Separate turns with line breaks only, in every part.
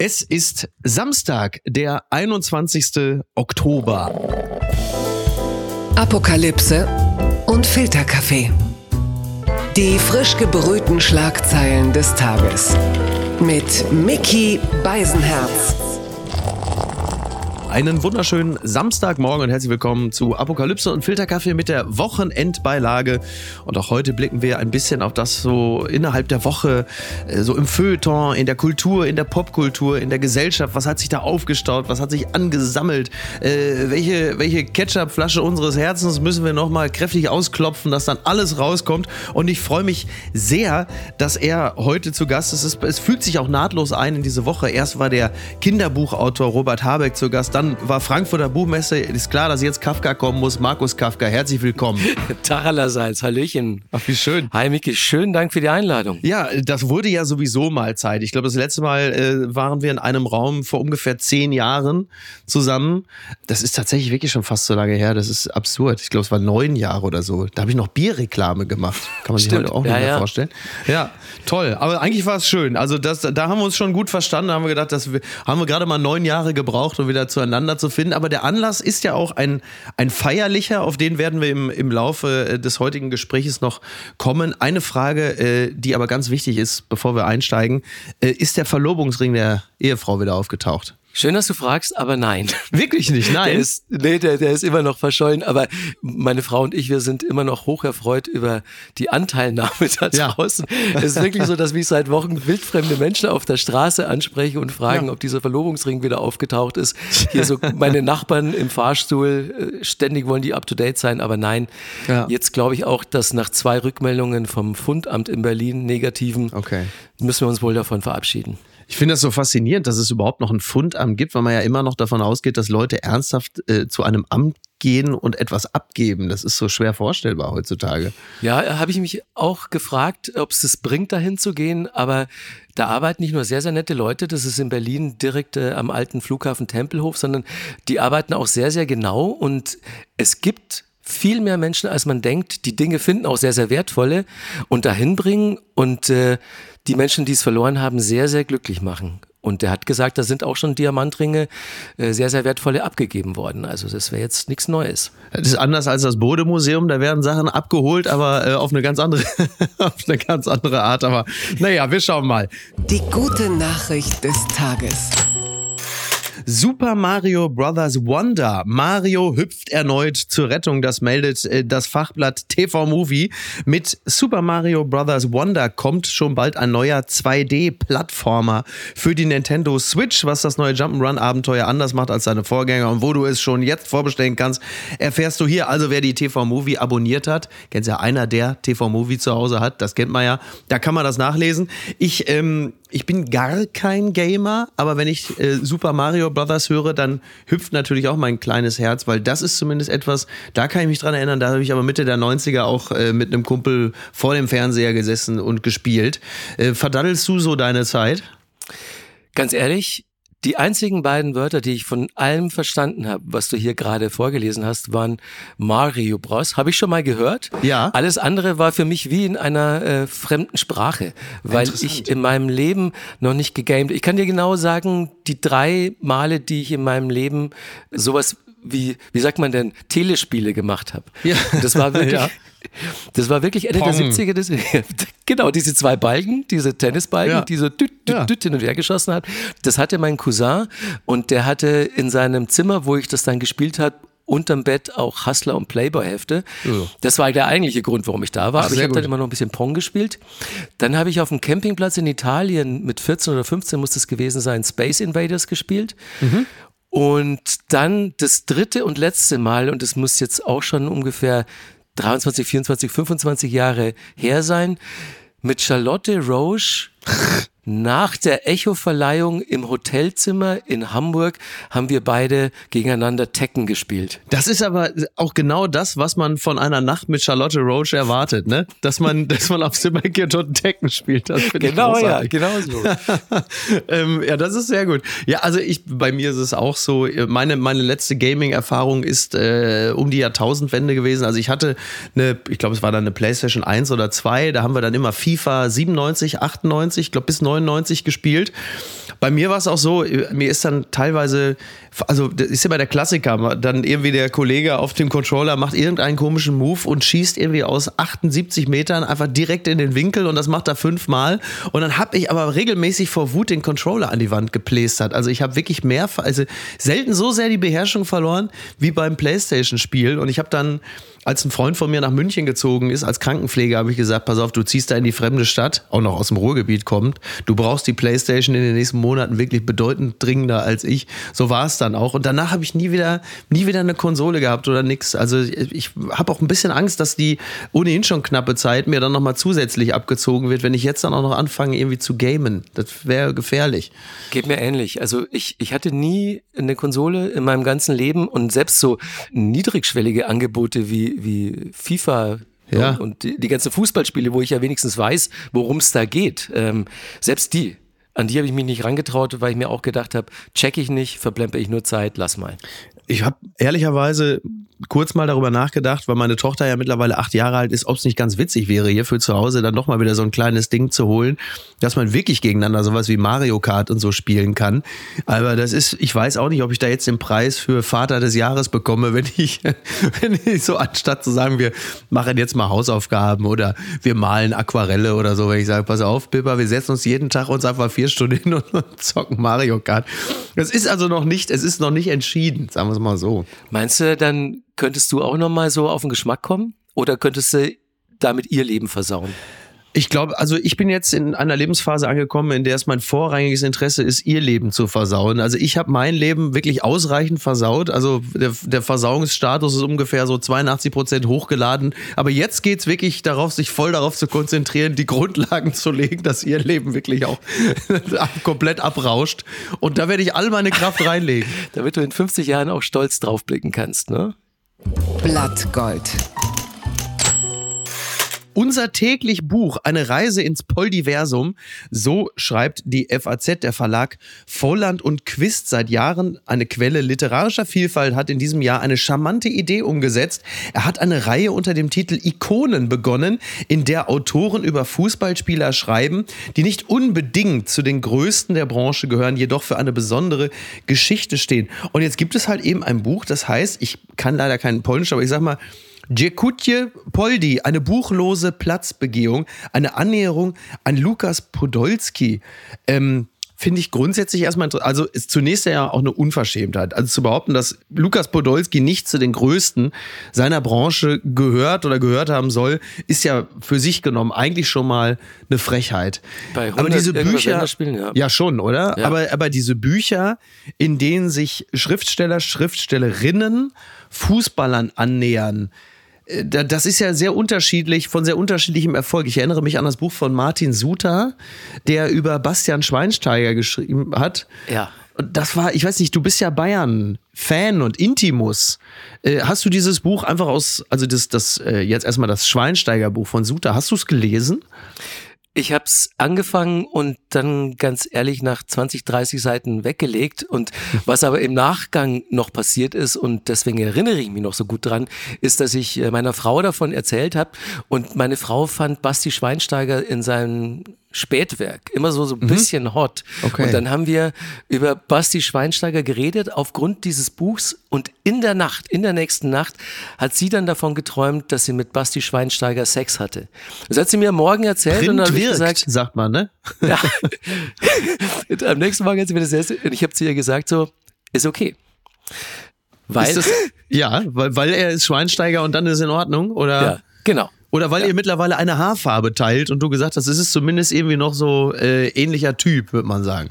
Es ist Samstag, der 21. Oktober.
Apokalypse und Filterkaffee. Die frisch gebrühten Schlagzeilen des Tages. Mit Mickey Beisenherz.
Einen wunderschönen Samstagmorgen und herzlich willkommen zu Apokalypse und Filterkaffee mit der Wochenendbeilage. Und auch heute blicken wir ein bisschen auf das so innerhalb der Woche, äh, so im Feuilleton, in der Kultur, in der Popkultur, in der Gesellschaft. Was hat sich da aufgestaut? Was hat sich angesammelt? Äh, welche, welche Ketchupflasche unseres Herzens müssen wir nochmal kräftig ausklopfen, dass dann alles rauskommt? Und ich freue mich sehr, dass er heute zu Gast ist. Es, es fügt sich auch nahtlos ein in diese Woche. Erst war der Kinderbuchautor Robert Habeck zu Gast dann war Frankfurter Buchmesse. Ist klar, dass jetzt Kafka kommen muss. Markus Kafka, herzlich willkommen.
Tag allerseits, Hallöchen.
Ach, wie schön.
Hi Miki, schönen Dank für die Einladung.
Ja, das wurde ja sowieso mal Zeit. Ich glaube, das letzte Mal äh, waren wir in einem Raum vor ungefähr zehn Jahren zusammen. Das ist tatsächlich wirklich schon fast so lange her. Das ist absurd. Ich glaube, es war neun Jahre oder so. Da habe ich noch Bierreklame gemacht. Kann man sich heute auch nicht ja, mehr ja. vorstellen. Ja, toll. Aber eigentlich war es schön. Also das, da haben wir uns schon gut verstanden. Da haben wir gedacht, das haben wir gerade mal neun Jahre gebraucht, um wieder zu zueinander zu finden. Aber der Anlass ist ja auch ein, ein feierlicher, auf den werden wir im, im Laufe äh, des heutigen Gesprächs noch kommen. Eine Frage, äh, die aber ganz wichtig ist, bevor wir einsteigen, äh, ist der Verlobungsring der Ehefrau wieder aufgetaucht?
Schön, dass du fragst, aber nein.
Wirklich nicht, nein.
Der ist, nee, der, der ist immer noch verschollen. Aber meine Frau und ich, wir sind immer noch hocherfreut über die Anteilnahme da draußen. Ja. Es ist wirklich so, dass mich seit Wochen wildfremde Menschen auf der Straße ansprechen und fragen, ja. ob dieser Verlobungsring wieder aufgetaucht ist. Hier so meine Nachbarn im Fahrstuhl, äh, ständig wollen die up to date sein, aber nein. Ja. Jetzt glaube ich auch, dass nach zwei Rückmeldungen vom Fundamt in Berlin, negativen, okay. müssen wir uns wohl davon verabschieden.
Ich finde das so faszinierend, dass es überhaupt noch ein Fundamt gibt, weil man ja immer noch davon ausgeht, dass Leute ernsthaft äh, zu einem Amt gehen und etwas abgeben. Das ist so schwer vorstellbar heutzutage.
Ja, habe ich mich auch gefragt, ob es das bringt, dahin zu gehen. Aber da arbeiten nicht nur sehr, sehr nette Leute, das ist in Berlin direkt äh, am alten Flughafen Tempelhof, sondern die arbeiten auch sehr, sehr genau. Und es gibt viel mehr Menschen, als man denkt, die Dinge finden, auch sehr, sehr wertvolle und dahin bringen. Und äh, die Menschen, die es verloren haben, sehr, sehr glücklich machen. Und der hat gesagt, da sind auch schon Diamantringe, äh, sehr, sehr wertvolle abgegeben worden. Also das wäre jetzt nichts Neues.
Das ist anders als das Bodemuseum, da werden Sachen abgeholt, aber äh, auf eine ganz andere, auf eine ganz andere Art. Aber naja, wir schauen mal.
Die gute Nachricht des Tages.
Super Mario Brothers Wonder. Mario hüpft erneut zur Rettung. Das meldet äh, das Fachblatt TV Movie. Mit Super Mario Brothers Wonder kommt schon bald ein neuer 2D-Plattformer für die Nintendo Switch, was das neue Jump'n'Run Abenteuer anders macht als seine Vorgänger und wo du es schon jetzt vorbestellen kannst, erfährst du hier. Also wer die TV Movie abonniert hat, kennst ja einer, der TV Movie zu Hause hat, das kennt man ja. Da kann man das nachlesen. Ich ähm, ich bin gar kein Gamer, aber wenn ich äh, Super Mario Brothers höre, dann hüpft natürlich auch mein kleines Herz, weil das ist zumindest etwas, da kann ich mich dran erinnern, da habe ich aber Mitte der 90er auch äh, mit einem Kumpel vor dem Fernseher gesessen und gespielt. Äh, verdaddelst du so deine Zeit?
Ganz ehrlich, die einzigen beiden Wörter, die ich von allem verstanden habe, was du hier gerade vorgelesen hast, waren Mario Bros. Habe ich schon mal gehört. Ja. Alles andere war für mich wie in einer äh, fremden Sprache, weil ich in meinem Leben noch nicht gegamed. Ich kann dir genau sagen, die drei Male, die ich in meinem Leben sowas wie, wie sagt man denn, Telespiele gemacht habe. Ja. Das war wirklich, ja. Das war wirklich Ende Pong. der 70er. Das, genau, diese zwei Balken, diese Tennisbalken, ja. die so düt, düt, ja. düt hin und her geschossen hat. Das hatte mein Cousin und der hatte in seinem Zimmer, wo ich das dann gespielt habe, unterm Bett auch Hustler und Playboy-Hefte. Ja. Das war der eigentliche Grund, warum ich da war. Ach, Aber ich habe dann immer noch ein bisschen Pong gespielt. Dann habe ich auf dem Campingplatz in Italien mit 14 oder 15 muss das gewesen sein, Space Invaders gespielt. Mhm. Und dann das dritte und letzte Mal, und das muss jetzt auch schon ungefähr 23, 24, 25 Jahre her sein, mit Charlotte Roche nach der Echo-Verleihung im Hotelzimmer in Hamburg haben wir beide gegeneinander Tekken gespielt.
Das ist aber auch genau das, was man von einer Nacht mit Charlotte Roche erwartet, ne? Dass man, dass man auf Zimmer geht und Tekken spielt. Das
genau, ja, genau so.
ähm, ja, das ist sehr gut. Ja, also ich, bei mir ist es auch so, meine, meine letzte Gaming-Erfahrung ist äh, um die Jahrtausendwende gewesen. Also ich hatte eine, ich glaube, es war dann eine PlayStation 1 oder 2, da haben wir dann immer FIFA 97, 98, ich glaube bis 99 99 gespielt. Bei mir war es auch so, mir ist dann teilweise, also das ist immer der Klassiker, dann irgendwie der Kollege auf dem Controller macht irgendeinen komischen Move und schießt irgendwie aus 78 Metern einfach direkt in den Winkel und das macht er fünfmal. Und dann habe ich aber regelmäßig vor Wut den Controller an die Wand geplästert. Also ich habe wirklich mehr, also selten so sehr die Beherrschung verloren wie beim Playstation-Spiel. Und ich habe dann als ein Freund von mir nach München gezogen ist, als Krankenpfleger, habe ich gesagt, pass auf, du ziehst da in die fremde Stadt, auch noch aus dem Ruhrgebiet kommt. Du brauchst die Playstation in den nächsten Monaten wirklich bedeutend dringender als ich. So war es dann auch. Und danach habe ich nie wieder, nie wieder eine Konsole gehabt oder nix. Also ich habe auch ein bisschen Angst, dass die ohnehin schon knappe Zeit mir dann nochmal zusätzlich abgezogen wird, wenn ich jetzt dann auch noch anfange, irgendwie zu gamen. Das wäre gefährlich.
Geht mir ähnlich. Also ich, ich hatte nie eine Konsole in meinem ganzen Leben und selbst so niedrigschwellige Angebote wie, wie FIFA ja. und die, die ganzen Fußballspiele, wo ich ja wenigstens weiß, worum es da geht. Ähm, selbst die, an die habe ich mich nicht rangetraut, weil ich mir auch gedacht habe, check ich nicht, verplempe ich nur Zeit, lass mal.
Ich habe ehrlicherweise kurz mal darüber nachgedacht, weil meine Tochter ja mittlerweile acht Jahre alt ist, ob es nicht ganz witzig wäre, hier für zu Hause dann doch mal wieder so ein kleines Ding zu holen, dass man wirklich gegeneinander sowas wie Mario Kart und so spielen kann. Aber das ist, ich weiß auch nicht, ob ich da jetzt den Preis für Vater des Jahres bekomme, wenn ich, wenn ich so anstatt zu sagen, wir machen jetzt mal Hausaufgaben oder wir malen Aquarelle oder so, wenn ich sage, pass auf, Pippa, wir setzen uns jeden Tag uns einfach vier Stunden hin und zocken Mario Kart. Das ist also noch nicht, es ist noch nicht entschieden, sagen wir es mal so.
Meinst du, dann könntest du auch noch mal so auf den Geschmack kommen? Oder könntest du damit ihr Leben versauen?
Ich glaube, also ich bin jetzt in einer Lebensphase angekommen, in der es mein vorrangiges Interesse ist, ihr Leben zu versauen. Also ich habe mein Leben wirklich ausreichend versaut. Also der, der Versauungsstatus ist ungefähr so 82 Prozent hochgeladen. Aber jetzt geht's wirklich darauf, sich voll darauf zu konzentrieren, die Grundlagen zu legen, dass ihr Leben wirklich auch komplett abrauscht. Und da werde ich all meine Kraft reinlegen.
Damit du in 50 Jahren auch stolz draufblicken kannst, ne?
Blattgold.
Unser täglich Buch, eine Reise ins Poldiversum, so schreibt die FAZ, der Verlag Volland und Quist seit Jahren eine Quelle literarischer Vielfalt, hat in diesem Jahr eine charmante Idee umgesetzt. Er hat eine Reihe unter dem Titel Ikonen begonnen, in der Autoren über Fußballspieler schreiben, die nicht unbedingt zu den größten der Branche gehören, jedoch für eine besondere Geschichte stehen. Und jetzt gibt es halt eben ein Buch, das heißt, ich kann leider keinen Polnisch, aber ich sag mal, Dziekutje Poldi, eine buchlose Platzbegehung, eine Annäherung an Lukas Podolski. Ähm, Finde ich grundsätzlich erstmal interessant. Also ist zunächst ja auch eine Unverschämtheit. Also zu behaupten, dass Lukas Podolski nicht zu den Größten seiner Branche gehört oder gehört haben soll, ist ja für sich genommen eigentlich schon mal eine Frechheit.
Bei aber diese Bücher, spielen, ja.
ja schon, oder? Ja. Aber, aber diese Bücher, in denen sich Schriftsteller, Schriftstellerinnen Fußballern annähern, äh, das ist ja sehr unterschiedlich, von sehr unterschiedlichem Erfolg. Ich erinnere mich an das Buch von Martin Suter, der über Bastian Schweinsteiger geschrieben hat.
Ja.
Und das war, ich weiß nicht, du bist ja Bayern-Fan und Intimus. Äh, hast du dieses Buch einfach aus, also das, das äh, jetzt erstmal das Schweinsteiger-Buch von Suter, hast du es gelesen?
Ich habe es angefangen und dann ganz ehrlich nach 20, 30 Seiten weggelegt. Und was aber im Nachgang noch passiert ist, und deswegen erinnere ich mich noch so gut dran, ist, dass ich äh, meiner Frau davon erzählt habe. Und meine Frau fand Basti Schweinsteiger in seinem Spätwerk, immer so, so ein mhm. bisschen hot. Okay. Und dann haben wir über Basti Schweinsteiger geredet aufgrund dieses Buchs und in der Nacht, in der nächsten Nacht, hat sie dann davon geträumt, dass sie mit Basti Schweinsteiger Sex hatte. Das hat sie mir morgen erzählt
Print
und dann habe
ich gesagt, sagt man, ne? Ja.
Am nächsten Morgen hat sie mir das erste, und ich habe zu ihr gesagt so, ist okay. Weil,
ist das, ja, weil, weil er ist Schweinsteiger und dann ist es in Ordnung, oder?
Ja, genau.
Oder weil
ja.
ihr mittlerweile eine Haarfarbe teilt und du gesagt hast, es ist zumindest irgendwie noch so äh, ähnlicher Typ, würde man sagen.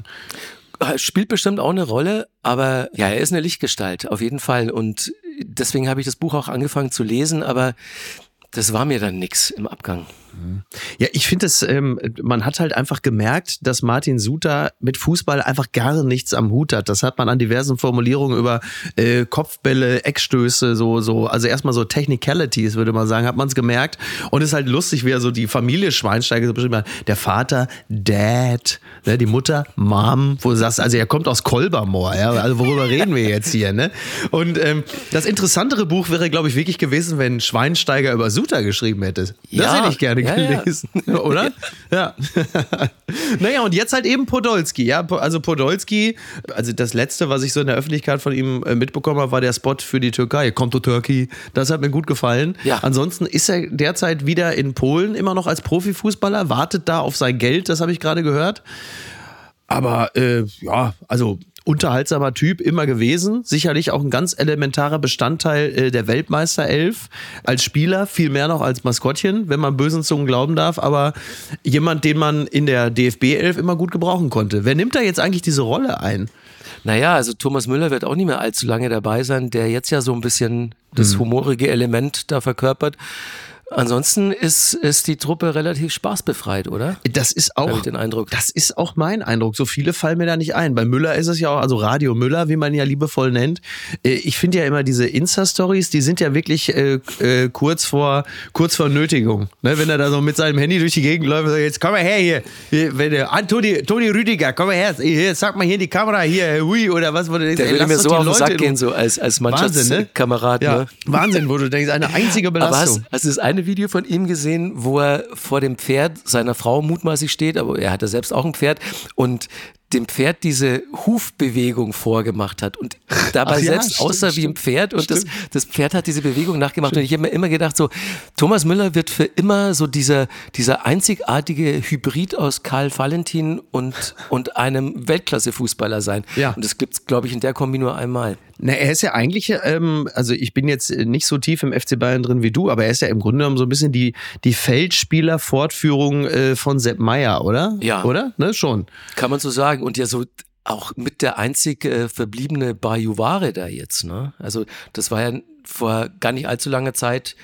Äh, spielt bestimmt auch eine Rolle, aber ja, er ist eine Lichtgestalt, auf jeden Fall. Und deswegen habe ich das Buch auch angefangen zu lesen, aber das war mir dann nix im Abgang.
Ja, ich finde es, ähm, man hat halt einfach gemerkt, dass Martin Suter mit Fußball einfach gar nichts am Hut hat. Das hat man an diversen Formulierungen über äh, Kopfbälle, Eckstöße, so, so, also erstmal so Technicalities, würde man sagen, hat man es gemerkt. Und es ist halt lustig, wie er so die Familie Schweinsteiger so beschrieben hat. Der Vater, Dad, ne, die Mutter, Mom, wo du sagst, also er kommt aus Kolbermoor, ja, also worüber reden wir jetzt hier, ne? Und ähm, das interessantere Buch wäre, glaube ich, wirklich gewesen, wenn Schweinsteiger über Suter geschrieben hätte. Das ja, hätte ich gerne gelesen, ja, ja. oder? Ja. naja, und jetzt halt eben Podolski. Ja, also Podolski, also das letzte, was ich so in der Öffentlichkeit von ihm äh, mitbekommen habe, war der Spot für die Türkei. Kommt to Turkey. Das hat mir gut gefallen. Ja. Ansonsten ist er derzeit wieder in Polen, immer noch als Profifußballer, wartet da auf sein Geld, das habe ich gerade gehört. Aber äh, ja, also unterhaltsamer Typ immer gewesen. Sicherlich auch ein ganz elementarer Bestandteil äh, der Weltmeisterelf als Spieler, viel mehr noch als Maskottchen, wenn man bösen Zungen glauben darf. Aber jemand, den man in der DFB-Elf immer gut gebrauchen konnte. Wer nimmt da jetzt eigentlich diese Rolle ein?
Naja, also Thomas Müller wird auch nicht mehr allzu lange dabei sein, der jetzt ja so ein bisschen das hm. humorige Element da verkörpert. Ansonsten ist, ist die Truppe relativ spaßbefreit, oder?
Das ist auch, den Eindruck. das ist auch mein Eindruck. So viele fallen mir da nicht ein. Bei Müller ist es ja auch, also Radio Müller, wie man ihn ja liebevoll nennt. Äh, ich finde ja immer diese Insta-Stories, die sind ja wirklich äh, äh, kurz vor, kurz vor Nötigung. Ne, wenn er da so mit seinem Handy durch die Gegend läuft, jetzt komm mal her hier, wenn der, Toni, Toni Rüdiger, komm mal her, hier, sag mal hier in die Kamera, hier, hui, oder was,
wo du denkst, Der würde mir so auf den Sack gehen, so als, als Mannschaftskamerad.
Wahnsinn, ne? Ja, Wahnsinn, wo du denkst, eine einzige Belastung. Aber
hast, hast du das eine Video von ihm gesehen, wo er vor dem Pferd seiner Frau mutmaßlich steht, aber er hatte selbst auch ein Pferd. Und dem Pferd diese Hufbewegung vorgemacht hat und dabei ja, selbst stimmt, aussah wie ein Pferd und das, das Pferd hat diese Bewegung nachgemacht stimmt. und ich habe mir immer gedacht, so Thomas Müller wird für immer so dieser, dieser einzigartige Hybrid aus Karl Valentin und, und einem Weltklasse-Fußballer sein. Ja. Und das gibt es, glaube ich, in der Kombi nur einmal.
Na, er ist ja eigentlich, ähm, also ich bin jetzt nicht so tief im FC Bayern drin wie du, aber er ist ja im Grunde genommen so ein bisschen die, die Feldspieler-Fortführung äh, von Sepp Meier, oder?
Ja.
Oder? Ne, schon.
Kann man so sagen. Und ja, so auch mit der einzig äh, verbliebene Bajuware da jetzt. Ne? Also das war ja vor gar nicht allzu langer Zeit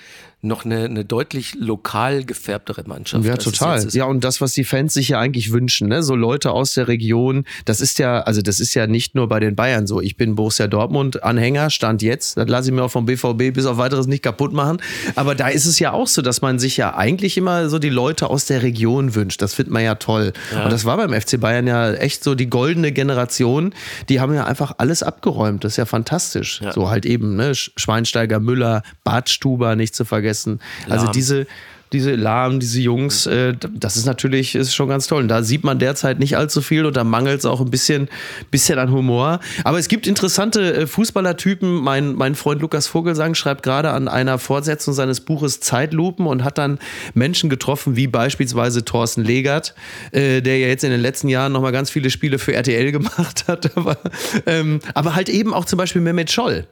noch eine, eine deutlich lokal gefärbtere Mannschaft.
Ja, total. Ja, und das, was die Fans sich ja eigentlich wünschen, ne? so Leute aus der Region, das ist ja, also das ist ja nicht nur bei den Bayern so. Ich bin Borussia Dortmund Anhänger, stand jetzt, das lasse ich mir auch vom BVB bis auf weiteres nicht kaputt machen. Aber da ist es ja auch so, dass man sich ja eigentlich immer so die Leute aus der Region wünscht. Das findet man ja toll. Ja. Und das war beim FC Bayern ja echt so die goldene Generation. Die haben ja einfach alles abgeräumt. Das ist ja fantastisch. Ja. So halt eben, ne? Schweinsteiger, Müller, Badstuber nicht zu vergessen vergessen. Also diese, diese Lahm, diese Jungs, äh, das ist natürlich ist schon ganz toll. Und da sieht man derzeit nicht allzu viel und da mangelt es auch ein bisschen, bisschen an Humor. Aber es gibt interessante äh, Fußballertypen. Mein, mein Freund Lukas Vogelsang schreibt gerade an einer Fortsetzung seines Buches Zeitlupen und hat dann Menschen getroffen, wie beispielsweise Thorsten Legert, äh, der ja jetzt in den letzten Jahren nochmal ganz viele Spiele für RTL gemacht hat. aber, ähm, aber halt eben auch zum Beispiel Mehmet Scholl,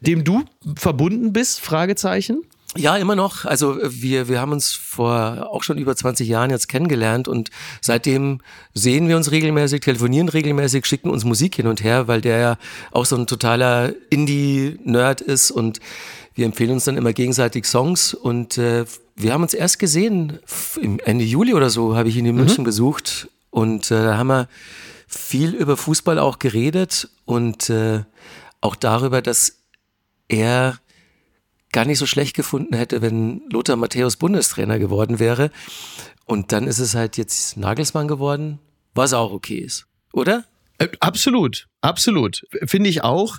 dem du verbunden bist, Fragezeichen.
Ja, immer noch. Also wir, wir haben uns vor auch schon über 20 Jahren jetzt kennengelernt und seitdem sehen wir uns regelmäßig, telefonieren regelmäßig, schicken uns Musik hin und her, weil der ja auch so ein totaler Indie-Nerd ist und wir empfehlen uns dann immer gegenseitig Songs und äh, wir haben uns erst gesehen, im Ende Juli oder so habe ich ihn in München mhm. besucht und äh, da haben wir viel über Fußball auch geredet und äh, auch darüber, dass er gar nicht so schlecht gefunden hätte, wenn Lothar Matthäus Bundestrainer geworden wäre. Und dann ist es halt jetzt Nagelsmann geworden, was auch okay ist, oder?
Äh, absolut, absolut. Finde ich auch.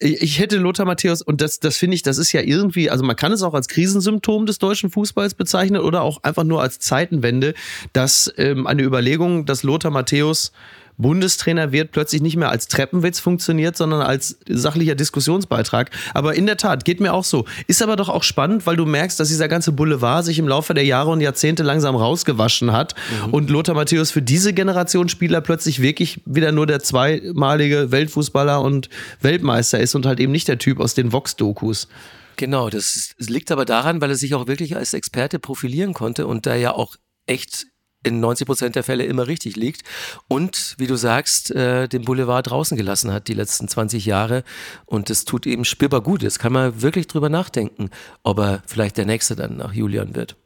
Ich hätte Lothar Matthäus, und das, das finde ich, das ist ja irgendwie, also man kann es auch als Krisensymptom des deutschen Fußballs bezeichnen oder auch einfach nur als Zeitenwende, dass ähm, eine Überlegung, dass Lothar Matthäus Bundestrainer wird plötzlich nicht mehr als Treppenwitz funktioniert, sondern als sachlicher Diskussionsbeitrag. Aber in der Tat, geht mir auch so. Ist aber doch auch spannend, weil du merkst, dass dieser ganze Boulevard sich im Laufe der Jahre und Jahrzehnte langsam rausgewaschen hat mhm. und Lothar Matthäus für diese Generation Spieler plötzlich wirklich wieder nur der zweimalige Weltfußballer und Weltmeister ist und halt eben nicht der Typ aus den Vox-Dokus.
Genau, das liegt aber daran, weil er sich auch wirklich als Experte profilieren konnte und da ja auch echt in 90 Prozent der Fälle immer richtig liegt und, wie du sagst, äh, den Boulevard draußen gelassen hat die letzten 20 Jahre und das tut eben spürbar gut. Jetzt kann man wirklich drüber nachdenken, ob er vielleicht der Nächste dann nach Julian wird.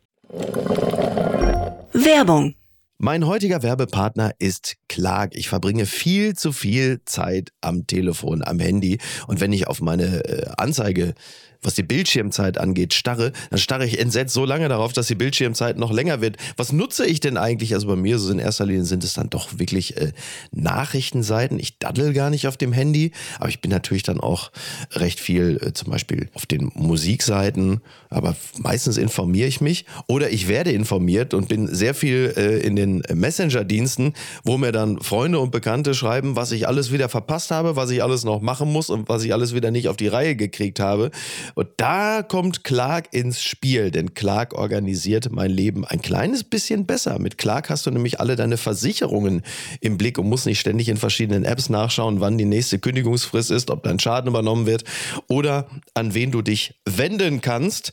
Werbung
Mein heutiger Werbepartner ist Clark. Ich verbringe viel zu viel Zeit am Telefon, am Handy. Und wenn ich auf meine äh, Anzeige was die Bildschirmzeit angeht, starre, dann starre ich entsetzt so lange darauf, dass die Bildschirmzeit noch länger wird. Was nutze ich denn eigentlich? Also bei mir so in erster Linie sind es dann doch wirklich äh, Nachrichtenseiten. Ich daddel gar nicht auf dem Handy, aber ich bin natürlich dann auch recht viel äh, zum Beispiel auf den Musikseiten, aber meistens informiere ich mich oder ich werde informiert und bin sehr viel äh, in den Messenger-Diensten, wo mir dann Freunde und Bekannte schreiben, was ich alles wieder verpasst habe, was ich alles noch machen muss und was ich alles wieder nicht auf die Reihe gekriegt habe. Und da kommt Clark ins Spiel, denn Clark organisiert mein Leben ein kleines bisschen besser. Mit Clark hast du nämlich alle deine Versicherungen im Blick und musst nicht ständig in verschiedenen Apps nachschauen, wann die nächste Kündigungsfrist ist, ob dein Schaden übernommen wird oder an wen du dich wenden kannst.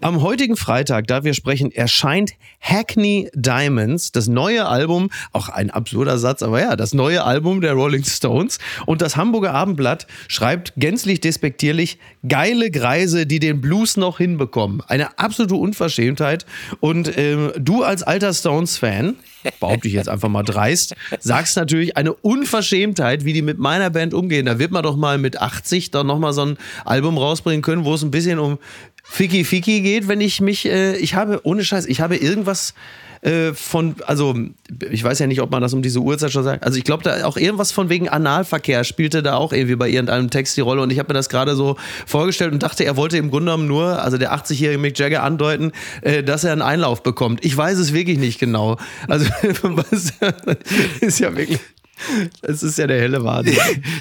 Am heutigen Freitag, da wir sprechen, erscheint Hackney Diamonds, das neue Album, auch ein absurder Satz, aber ja, das neue Album der Rolling Stones. Und das Hamburger Abendblatt schreibt gänzlich despektierlich, geile Greise, die den Blues noch hinbekommen. Eine absolute Unverschämtheit. Und ähm, du als alter Stones-Fan, behaupte ich jetzt einfach mal dreist, sagst natürlich eine Unverschämtheit, wie die mit meiner Band umgehen. Da wird man doch mal mit 80 dann nochmal so ein Album rausbringen können, wo es ein bisschen um Ficky Ficky geht, wenn ich mich, äh, ich habe, ohne Scheiß, ich habe irgendwas äh, von, also ich weiß ja nicht, ob man das um diese Uhrzeit schon sagt. Also ich glaube, da auch irgendwas von wegen Analverkehr spielte da auch irgendwie bei irgendeinem Text die Rolle. Und ich habe mir das gerade so vorgestellt und dachte, er wollte im Grunde genommen nur, also der 80-jährige Mick Jagger andeuten, äh, dass er einen Einlauf bekommt. Ich weiß es wirklich nicht genau. Also was ist ja wirklich. Es ist ja der helle Wahnsinn.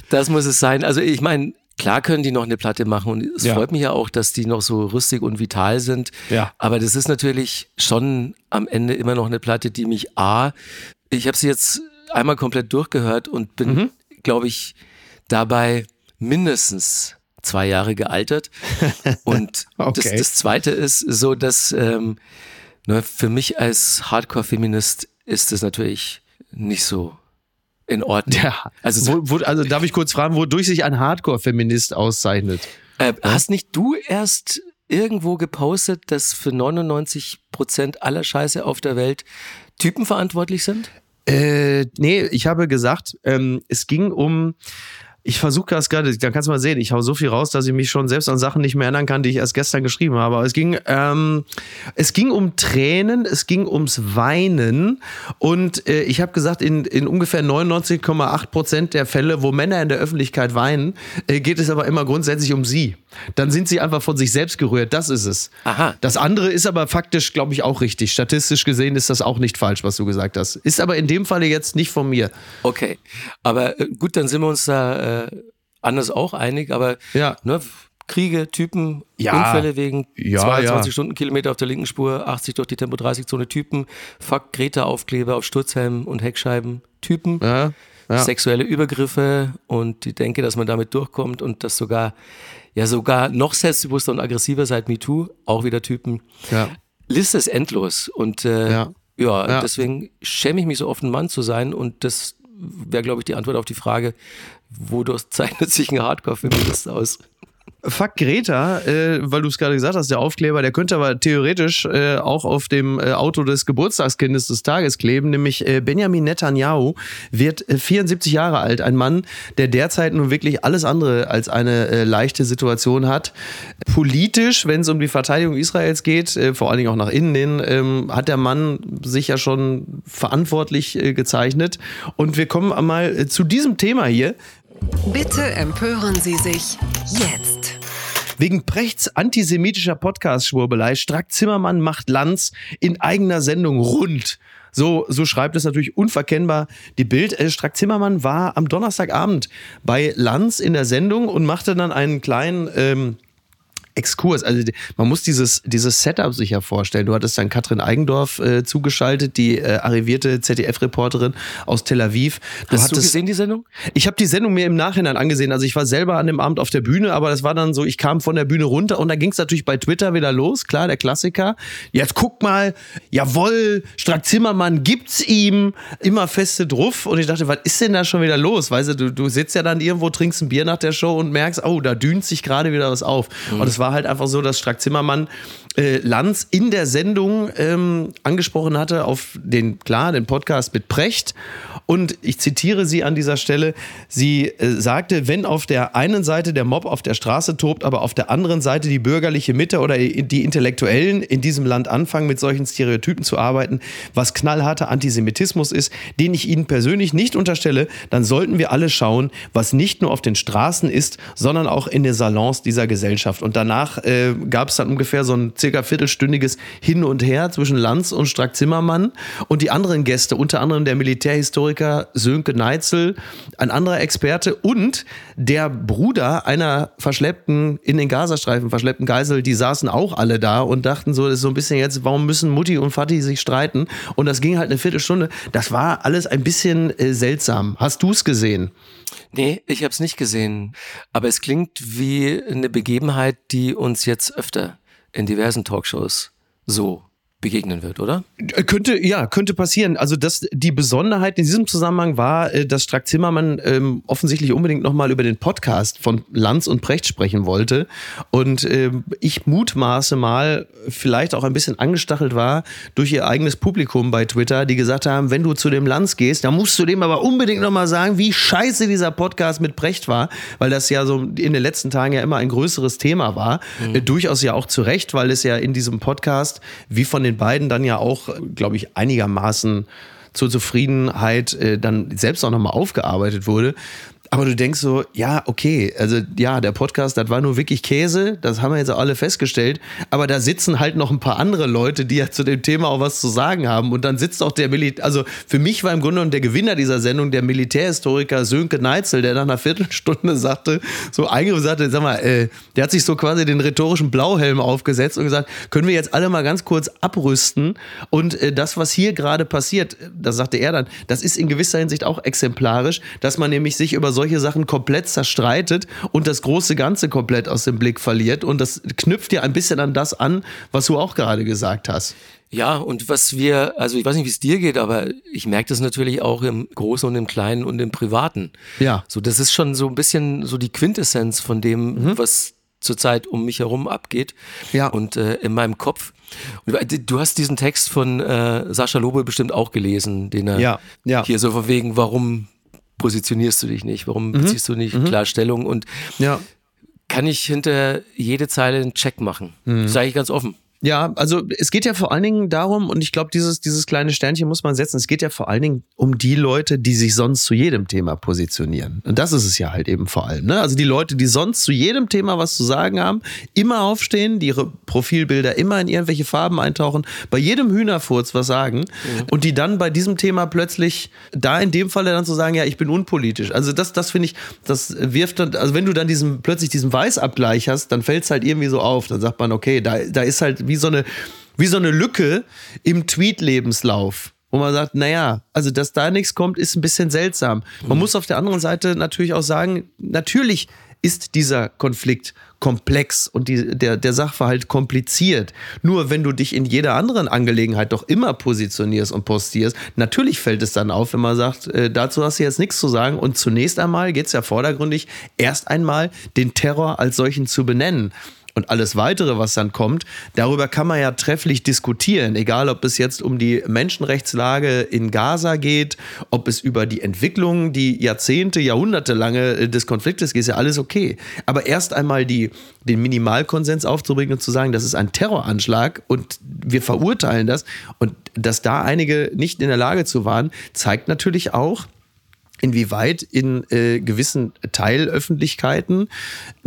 Das muss es sein. Also ich meine, Klar können die noch eine Platte machen und es ja. freut mich ja auch, dass die noch so rüstig und vital sind. Ja. Aber das ist natürlich schon am Ende immer noch eine Platte, die mich A, ich habe sie jetzt einmal komplett durchgehört und bin, mhm. glaube ich, dabei mindestens zwei Jahre gealtert. Und okay. das, das, Zweite ist so, dass ähm, ne, für mich als Hardcore-Feminist ist es natürlich nicht so in Ordnung.
Ja. Also, wo, wo, also darf ich kurz fragen, wodurch sich ein Hardcore-Feminist auszeichnet?
Äh? Hast nicht du erst irgendwo gepostet, dass für 99 Prozent aller Scheiße auf der Welt Typen verantwortlich sind?
Äh, nee, ich habe gesagt, ähm, es ging um ich versuche das gerade, da kannst du mal sehen, ich hau so viel raus, dass ich mich schon selbst an Sachen nicht mehr erinnern kann, die ich erst gestern geschrieben habe. Aber es ging, ähm, es ging um Tränen, es ging ums Weinen und äh, ich habe gesagt, in, in ungefähr 99,8 Prozent der Fälle, wo Männer in der Öffentlichkeit weinen, äh, geht es aber immer grundsätzlich um sie. Dann sind sie einfach von sich selbst gerührt, das ist es. Aha. Das andere ist aber faktisch, glaube ich, auch richtig. Statistisch gesehen ist das auch nicht falsch, was du gesagt hast. Ist aber in dem Falle jetzt nicht von mir.
Okay, aber äh, gut, dann sind wir uns da äh, anders auch einig, aber ja. ne, Kriege, Typen, ja. Unfälle wegen ja, 22 ja. Stundenkilometer auf der linken Spur, 80 durch die Tempo 30 Zone, Typen, Fuck Greta-Aufkleber auf Sturzhelm und Heckscheiben, Typen, ja, sexuelle Übergriffe und ich denke, dass man damit durchkommt und das sogar, ja sogar noch selbstbewusster und aggressiver seit MeToo, auch wieder Typen. Ja. Liste ist endlos und äh, ja. Ja, deswegen schäme ich mich so oft, ein Mann zu sein und das wäre, glaube ich, die Antwort auf die Frage, wodurch zeichnet sich ein Hardcore-Feminist aus?
Fuck Greta, äh, weil du es gerade gesagt hast, der Aufkleber, der könnte aber theoretisch äh, auch auf dem äh, Auto des Geburtstagskindes des Tages kleben, nämlich äh, Benjamin Netanyahu wird 74 äh, Jahre alt, ein Mann, der derzeit nun wirklich alles andere als eine äh, leichte Situation hat. Politisch, wenn es um die Verteidigung Israels geht, vor allen Dingen auch nach innen hin, ähm, hat der Mann sich ja schon verantwortlich gezeichnet. Und wir kommen einmal zu diesem Thema hier.
Bitte empören Sie sich jetzt.
Wegen Prechts antisemitischer Podcast-Schwurbelei Strack Zimmermann macht Lanz in eigener Sendung rund. So, so schreibt es natürlich unverkennbar die Bild. Äh, Strack Zimmermann war am Donnerstagabend bei Lanz in der Sendung und machte dann einen kleinen ähm, Exkurs. Also man muss dieses, dieses Setup sich ja vorstellen. Du hattest dann Katrin Eigendorf äh, zugeschaltet, die äh, arrivierte ZDF-Reporterin aus Tel Aviv.
Du Hast hattest, du gesehen die Sendung?
Ich habe die Sendung mir im Nachhinein angesehen. Also ich war selber an dem Abend auf der Bühne, aber das war dann so, ich kam von der Bühne runter und da ging es natürlich bei Twitter wieder los. Klar, der Klassiker. Jetzt guck mal, jawoll, Strack Zimmermann gibt's ihm immer feste drauf. Und ich dachte, was ist denn da schon wieder los? Weißt du, du, du sitzt ja dann irgendwo, trinkst ein Bier nach der Show und merkst, oh, da dünt sich gerade wieder was auf. Mhm. Und es war war halt einfach so, dass Strack Zimmermann äh, Lanz in der Sendung ähm, angesprochen hatte auf den, klar, den Podcast mit Precht. Und ich zitiere sie an dieser Stelle. Sie äh, sagte, wenn auf der einen Seite der Mob auf der Straße tobt, aber auf der anderen Seite die bürgerliche Mitte oder die Intellektuellen in diesem Land anfangen, mit solchen Stereotypen zu arbeiten, was knallharter Antisemitismus ist, den ich Ihnen persönlich nicht unterstelle, dann sollten wir alle schauen, was nicht nur auf den Straßen ist, sondern auch in den Salons dieser Gesellschaft. Und danach äh, gab es dann ungefähr so ein circa viertelstündiges Hin und Her zwischen Lanz und Strack Zimmermann und die anderen Gäste, unter anderem der Militärhistoriker Historiker Sönke Neitzel, ein anderer Experte und der Bruder einer verschleppten, in den Gazastreifen verschleppten Geisel, die saßen auch alle da und dachten so, das ist so ein bisschen jetzt, warum müssen Mutti und Vati sich streiten? Und das ging halt eine Viertelstunde. Das war alles ein bisschen äh, seltsam. Hast du es gesehen?
Nee, ich habe es nicht gesehen. Aber es klingt wie eine Begebenheit, die uns jetzt öfter in diversen Talkshows. So begegnen wird, oder?
Äh, könnte, ja, könnte passieren. Also das, die Besonderheit in diesem Zusammenhang war, äh, dass Strack Zimmermann ähm, offensichtlich unbedingt nochmal über den Podcast von Lanz und Precht sprechen wollte. Und äh, ich mutmaße mal, vielleicht auch ein bisschen angestachelt war durch ihr eigenes Publikum bei Twitter, die gesagt haben, wenn du zu dem Lanz gehst, dann musst du dem aber unbedingt nochmal sagen, wie scheiße dieser Podcast mit Precht war, weil das ja so in den letzten Tagen ja immer ein größeres Thema war. Mhm. Äh, durchaus ja auch zu Recht, weil es ja in diesem Podcast, wie von den beiden dann ja auch, glaube ich, einigermaßen zur Zufriedenheit äh, dann selbst auch nochmal aufgearbeitet wurde. Aber du denkst so, ja, okay, also ja, der Podcast, das war nur wirklich Käse, das haben wir jetzt auch alle festgestellt, aber da sitzen halt noch ein paar andere Leute, die ja zu dem Thema auch was zu sagen haben. Und dann sitzt auch der Militär, also für mich war im Grunde genommen der Gewinner dieser Sendung der Militärhistoriker Sönke Neitzel, der nach einer Viertelstunde sagte, so eingriff sagte, sag mal, äh, der hat sich so quasi den rhetorischen Blauhelm aufgesetzt und gesagt, können wir jetzt alle mal ganz kurz abrüsten? Und äh, das, was hier gerade passiert, das sagte er dann, das ist in gewisser Hinsicht auch exemplarisch, dass man nämlich sich über solche Sachen komplett zerstreitet und das große Ganze komplett aus dem Blick verliert. Und das knüpft ja ein bisschen an das an, was du auch gerade gesagt hast.
Ja, und was wir, also ich weiß nicht, wie es dir geht, aber ich merke das natürlich auch im Großen und im Kleinen und im Privaten.
Ja.
So, das ist schon so ein bisschen so die Quintessenz von dem, mhm. was zurzeit um mich herum abgeht.
Ja.
Und äh, in meinem Kopf. Du hast diesen Text von äh, Sascha Lobe bestimmt auch gelesen, den er
ja, ja.
hier so von wegen, warum positionierst du dich nicht? Warum mhm. beziehst du nicht mhm. klar Stellung? Und
ja.
kann ich hinter jede Zeile einen Check machen? Mhm. Sage ich ganz offen.
Ja, also es geht ja vor allen Dingen darum, und ich glaube, dieses, dieses kleine Sternchen muss man setzen, es geht ja vor allen Dingen um die Leute, die sich sonst zu jedem Thema positionieren. Und das ist es ja halt eben vor allem. Ne? Also die Leute, die sonst zu jedem Thema was zu sagen haben, immer aufstehen, die ihre Profilbilder immer in irgendwelche Farben eintauchen, bei jedem Hühnerfurz was sagen mhm. und die dann bei diesem Thema plötzlich, da in dem Falle dann zu sagen, ja, ich bin unpolitisch. Also das, das finde ich, das wirft dann, also wenn du dann diesen, plötzlich diesen Weißabgleich hast, dann fällt es halt irgendwie so auf. Dann sagt man, okay, da, da ist halt wie so eine, wie so eine Lücke im Tweet-Lebenslauf. Wo man sagt, naja, also dass da nichts kommt, ist ein bisschen seltsam. Man mhm. muss auf der anderen Seite natürlich auch sagen, natürlich ist dieser Konflikt komplex und die, der, der Sachverhalt kompliziert. Nur wenn du dich in jeder anderen Angelegenheit doch immer positionierst und postierst, natürlich fällt es dann auf, wenn man sagt, äh, dazu hast du jetzt nichts zu sagen. Und zunächst einmal geht es ja vordergründig erst einmal den Terror als solchen zu benennen und alles weitere, was dann kommt, darüber kann man ja trefflich diskutieren, egal ob es jetzt um die Menschenrechtslage in Gaza geht, ob es über die Entwicklung, die Jahrzehnte, Jahrhunderte lange äh, des Konfliktes geht, ist ja alles okay. Aber erst einmal die, den Minimalkonsens aufzubringen und zu sagen, das ist ein Terroranschlag und wir verurteilen das und dass da einige nicht in der Lage zu waren, zeigt natürlich auch, inwieweit in äh, gewissen Teilöffentlichkeiten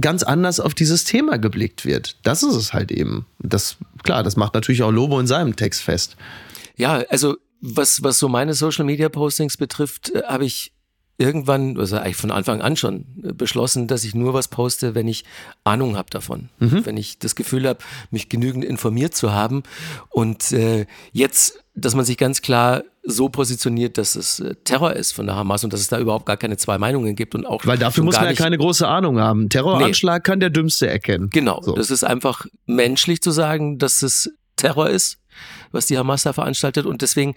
ganz anders auf dieses Thema geblickt wird. Das ist es halt eben. Das, klar, das macht natürlich auch Lobo in seinem Text fest.
Ja, also was, was so meine Social Media Postings betrifft, äh, habe ich irgendwann, also eigentlich von Anfang an schon, äh, beschlossen, dass ich nur was poste, wenn ich Ahnung habe davon. Mhm. Wenn ich das Gefühl habe, mich genügend informiert zu haben. Und äh, jetzt, dass man sich ganz klar so positioniert, dass es äh, Terror ist von der Hamas und dass es da überhaupt gar keine zwei Meinungen gibt und auch
weil dafür muss man ja keine große Ahnung haben. Terroranschlag nee. kann der Dümmste erkennen.
Genau, so. das ist einfach menschlich zu sagen, dass es Terror ist, was die Hamas da veranstaltet und deswegen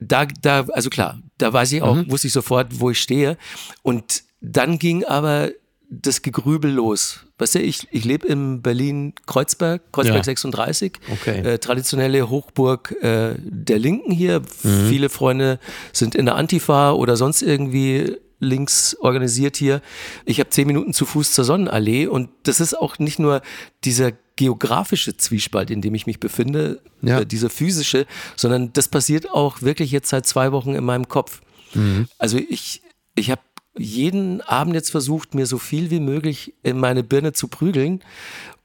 da, da, also klar, da weiß ich auch, mhm. wusste ich sofort, wo ich stehe. Und dann ging aber das Gegrübel los. Weißt du, ich, ich lebe in Berlin-Kreuzberg, Kreuzberg ja. 36, okay. äh, traditionelle Hochburg äh, der Linken hier. Mhm. Viele Freunde sind in der Antifa oder sonst irgendwie links organisiert hier. Ich habe zehn Minuten zu Fuß zur Sonnenallee und das ist auch nicht nur dieser geografische Zwiespalt, in dem ich mich befinde, ja. äh, dieser physische, sondern das passiert auch wirklich jetzt seit zwei Wochen in meinem Kopf. Mhm. Also ich, ich habe jeden Abend jetzt versucht, mir so viel wie möglich in meine Birne zu prügeln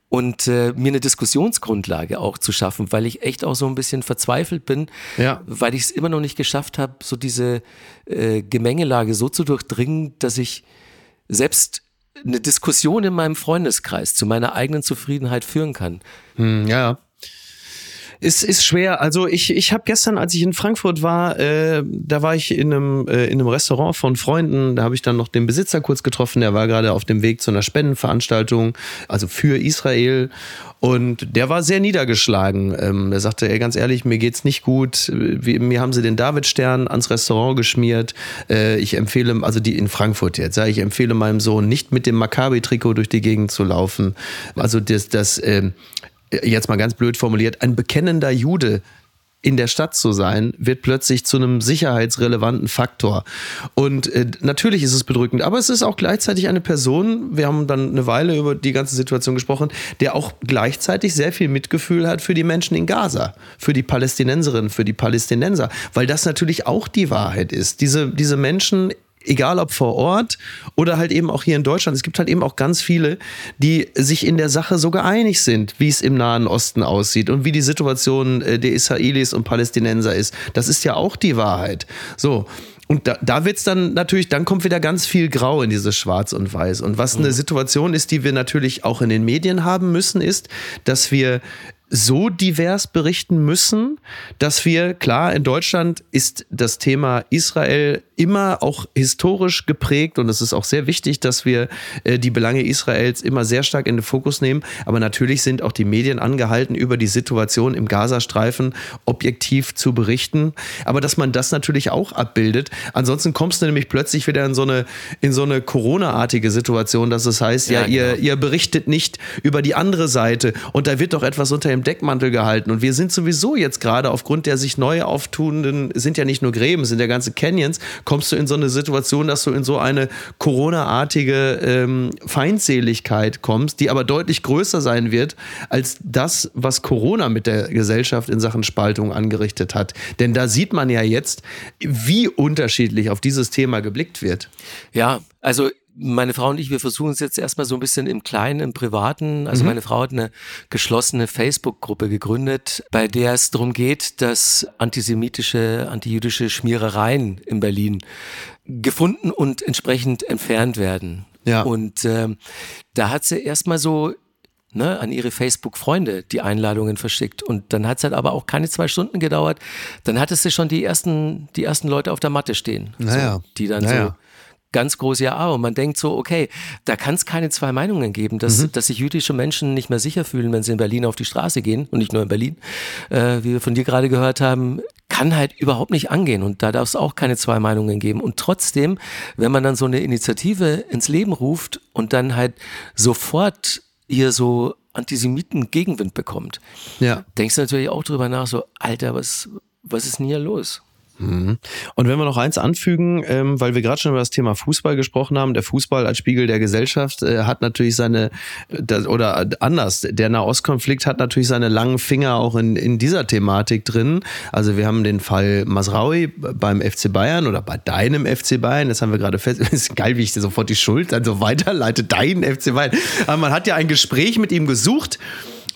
und äh, mir eine Diskussionsgrundlage auch zu schaffen, weil ich echt auch so ein bisschen verzweifelt bin, ja. weil ich es immer noch nicht geschafft habe, so diese äh, Gemengelage so zu durchdringen, dass ich selbst eine Diskussion in meinem Freundeskreis zu meiner eigenen Zufriedenheit führen kann.
Hm, ja. Ist, ist schwer. Also ich, ich habe gestern, als ich in Frankfurt war, äh, da war ich in einem, äh, in einem Restaurant von Freunden. Da habe ich dann noch den Besitzer kurz getroffen. Der war gerade auf dem Weg zu einer Spendenveranstaltung, also für Israel. Und der war sehr niedergeschlagen. Ähm, er sagte, ey, ganz ehrlich, mir geht's nicht gut. Wie, mir haben sie den Davidstern ans Restaurant geschmiert. Äh, ich empfehle, also die in Frankfurt jetzt, ja, ich empfehle meinem Sohn nicht mit dem Maccabi-Trikot durch die Gegend zu laufen. Also das, das äh, jetzt mal ganz blöd formuliert, ein bekennender Jude in der Stadt zu sein, wird plötzlich zu einem sicherheitsrelevanten Faktor. Und äh, natürlich ist es bedrückend, aber es ist auch gleichzeitig eine Person, wir haben dann eine Weile über die ganze Situation gesprochen, der auch gleichzeitig sehr viel Mitgefühl hat für die Menschen in Gaza, für die Palästinenserinnen, für die Palästinenser, weil das natürlich auch die Wahrheit ist. Diese, diese Menschen egal ob vor Ort oder halt eben auch hier in Deutschland. Es gibt halt eben auch ganz viele, die sich in der Sache sogar einig sind, wie es im Nahen Osten aussieht und wie die Situation äh, der Israelis und Palästinenser ist. Das ist ja auch die Wahrheit. So. Und da, da wird es dann natürlich, dann kommt wieder ganz viel Grau in dieses Schwarz und Weiß. Und was eine mhm. Situation ist, die wir natürlich auch in den Medien haben müssen, ist, dass wir so divers berichten müssen, dass wir, klar, in Deutschland ist das Thema Israel immer auch historisch geprägt und es ist auch sehr wichtig, dass wir äh, die Belange Israels immer sehr stark in den Fokus nehmen. Aber natürlich sind auch die Medien angehalten, über die Situation im Gazastreifen objektiv zu berichten. Aber dass man das natürlich auch abbildet. Ansonsten kommst du nämlich plötzlich wieder in so eine, in so eine Corona-artige Situation, dass es heißt, ja, ja genau. ihr, ihr berichtet nicht über die andere Seite und da wird doch etwas unter dem Deckmantel gehalten. Und wir sind sowieso jetzt gerade aufgrund der sich neu auftunenden, sind ja nicht nur Gräben, sind ja ganze Canyons, kommst du in so eine Situation, dass du in so eine Corona-artige ähm, Feindseligkeit kommst, die aber deutlich größer sein wird als das, was Corona mit der Gesellschaft in Sachen Spaltung angerichtet hat. Denn da sieht man ja jetzt, wie unterschiedlich auf dieses Thema geblickt wird.
Ja, also meine Frau und ich, wir versuchen es jetzt erstmal so ein bisschen im Kleinen, im Privaten. Also mhm. meine Frau hat eine geschlossene Facebook-Gruppe gegründet, bei der es darum geht, dass antisemitische, antijüdische Schmierereien in Berlin gefunden und entsprechend entfernt werden. Ja. Und ähm, da hat sie erstmal so ne, an ihre Facebook-Freunde die Einladungen verschickt. Und dann hat es halt aber auch keine zwei Stunden gedauert. Dann hattest du schon die ersten, die ersten Leute auf der Matte stehen.
Naja.
So, die dann
naja.
so ganz groß Ja und man denkt so, okay, da kann es keine zwei Meinungen geben, dass, mhm. dass sich jüdische Menschen nicht mehr sicher fühlen, wenn sie in Berlin auf die Straße gehen und nicht nur in Berlin, äh, wie wir von dir gerade gehört haben, kann halt überhaupt nicht angehen und da darf es auch keine zwei Meinungen geben. Und trotzdem, wenn man dann so eine Initiative ins Leben ruft und dann halt sofort ihr so Antisemiten Gegenwind bekommt, ja. denkst du natürlich auch drüber nach, so, Alter, was, was ist denn hier los?
Mhm. Und wenn wir noch eins anfügen, ähm, weil wir gerade schon über das Thema Fußball gesprochen haben, der Fußball als Spiegel der Gesellschaft äh, hat natürlich seine, oder anders, der Nahostkonflikt hat natürlich seine langen Finger auch in, in dieser Thematik drin. Also wir haben den Fall Masraui beim FC Bayern oder bei deinem FC Bayern, das haben wir gerade fest, ist geil, wie ich dir sofort die Schuld dann so weiterleite, dein FC Bayern. Aber man hat ja ein Gespräch mit ihm gesucht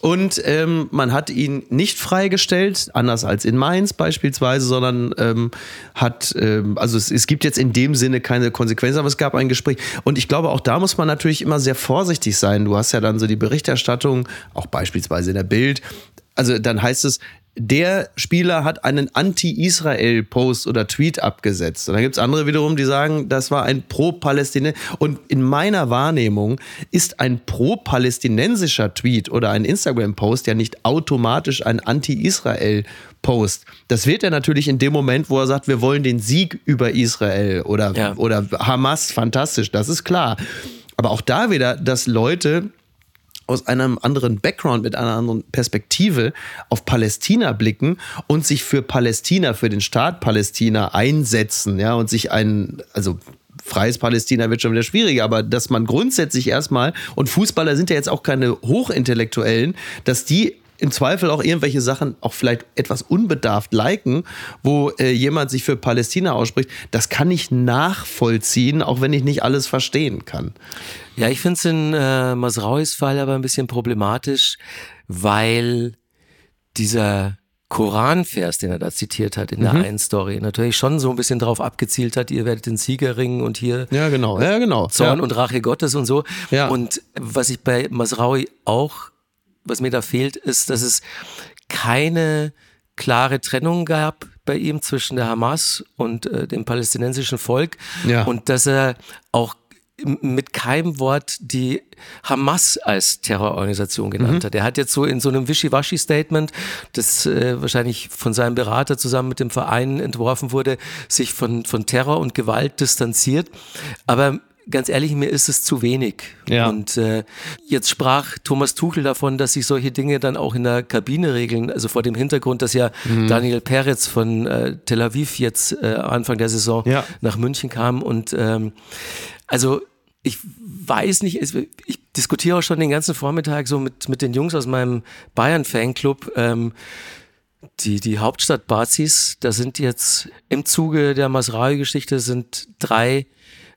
und ähm, man hat ihn nicht freigestellt, anders als in Mainz beispielsweise, sondern ähm, hat, ähm, also es, es gibt jetzt in dem Sinne keine Konsequenzen, aber es gab ein Gespräch. Und ich glaube, auch da muss man natürlich immer sehr vorsichtig sein. Du hast ja dann so die Berichterstattung, auch beispielsweise in der Bild. Also dann heißt es, der Spieler hat einen Anti-Israel-Post oder Tweet abgesetzt. Und dann gibt es andere wiederum, die sagen, das war ein pro-Palästinenser. Und in meiner Wahrnehmung ist ein pro-palästinensischer Tweet oder ein Instagram-Post ja nicht automatisch ein Anti-Israel-Post. Das wird er natürlich in dem Moment, wo er sagt, wir wollen den Sieg über Israel oder, ja. oder Hamas, fantastisch, das ist klar. Aber auch da wieder, dass Leute aus einem anderen Background, mit einer anderen Perspektive auf Palästina blicken und sich für Palästina, für den Staat Palästina einsetzen, ja, und sich ein, also freies Palästina wird schon wieder schwieriger, aber dass man grundsätzlich erstmal, und Fußballer sind ja jetzt auch keine Hochintellektuellen, dass die im Zweifel auch irgendwelche Sachen auch vielleicht etwas unbedarft liken, wo äh, jemand sich für Palästina ausspricht, das kann ich nachvollziehen, auch wenn ich nicht alles verstehen kann.
Ja, ich finde es in äh, Masrauis Fall aber ein bisschen problematisch, weil dieser Koranvers, den er da zitiert hat in der mhm. einen Story, natürlich schon so ein bisschen darauf abgezielt hat, ihr werdet den Sieger ringen und hier
ja, genau. Ja, genau.
Zorn ja. und Rache Gottes und so. Ja. Und was ich bei Masraui auch was mir da fehlt, ist, dass es keine klare Trennung gab bei ihm zwischen der Hamas und äh, dem palästinensischen Volk ja. und dass er auch mit keinem Wort die Hamas als Terrororganisation genannt mhm. hat. Er hat jetzt so in so einem Wischiwaschi-Statement, das äh, wahrscheinlich von seinem Berater zusammen mit dem Verein entworfen wurde, sich von, von Terror und Gewalt distanziert. Aber ganz ehrlich, mir ist es zu wenig. Ja. Und äh, jetzt sprach Thomas Tuchel davon, dass sich solche Dinge dann auch in der Kabine regeln. Also vor dem Hintergrund, dass ja mhm. Daniel Peretz von äh, Tel Aviv jetzt äh, Anfang der Saison ja. nach München kam. Und ähm, also ich weiß nicht, ich diskutiere auch schon den ganzen Vormittag so mit, mit den Jungs aus meinem Bayern-Fanclub. Ähm, die, die Hauptstadt-Bazis, da sind jetzt im Zuge der Masrai-Geschichte sind drei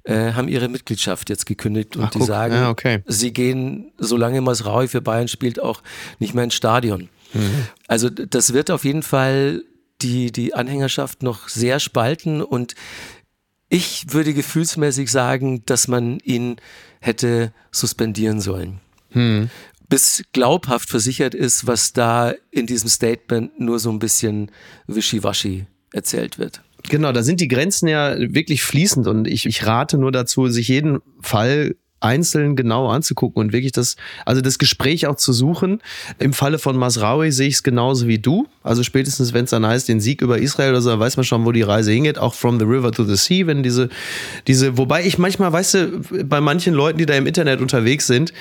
äh, haben ihre Mitgliedschaft jetzt gekündigt und Ach, die sagen, ja, okay. sie gehen, solange Masraui für Bayern spielt, auch nicht mehr ins Stadion. Mhm. Also das wird auf jeden Fall die, die Anhängerschaft noch sehr spalten und ich würde gefühlsmäßig sagen, dass man ihn hätte suspendieren sollen. Mhm. Bis glaubhaft versichert ist, was da in diesem Statement nur so ein bisschen wischiwaschi erzählt wird.
Genau, da sind die Grenzen ja wirklich fließend und ich, ich rate nur dazu, sich jeden Fall einzeln genau anzugucken und wirklich das, also das Gespräch auch zu suchen. Im Falle von Masraoui sehe ich es genauso wie du. Also spätestens, wenn es dann heißt, den Sieg über Israel oder so, dann weiß man schon, wo die Reise hingeht. Auch from the river to the sea, wenn diese, diese, wobei ich manchmal, weißt du, bei manchen Leuten, die da im Internet unterwegs sind,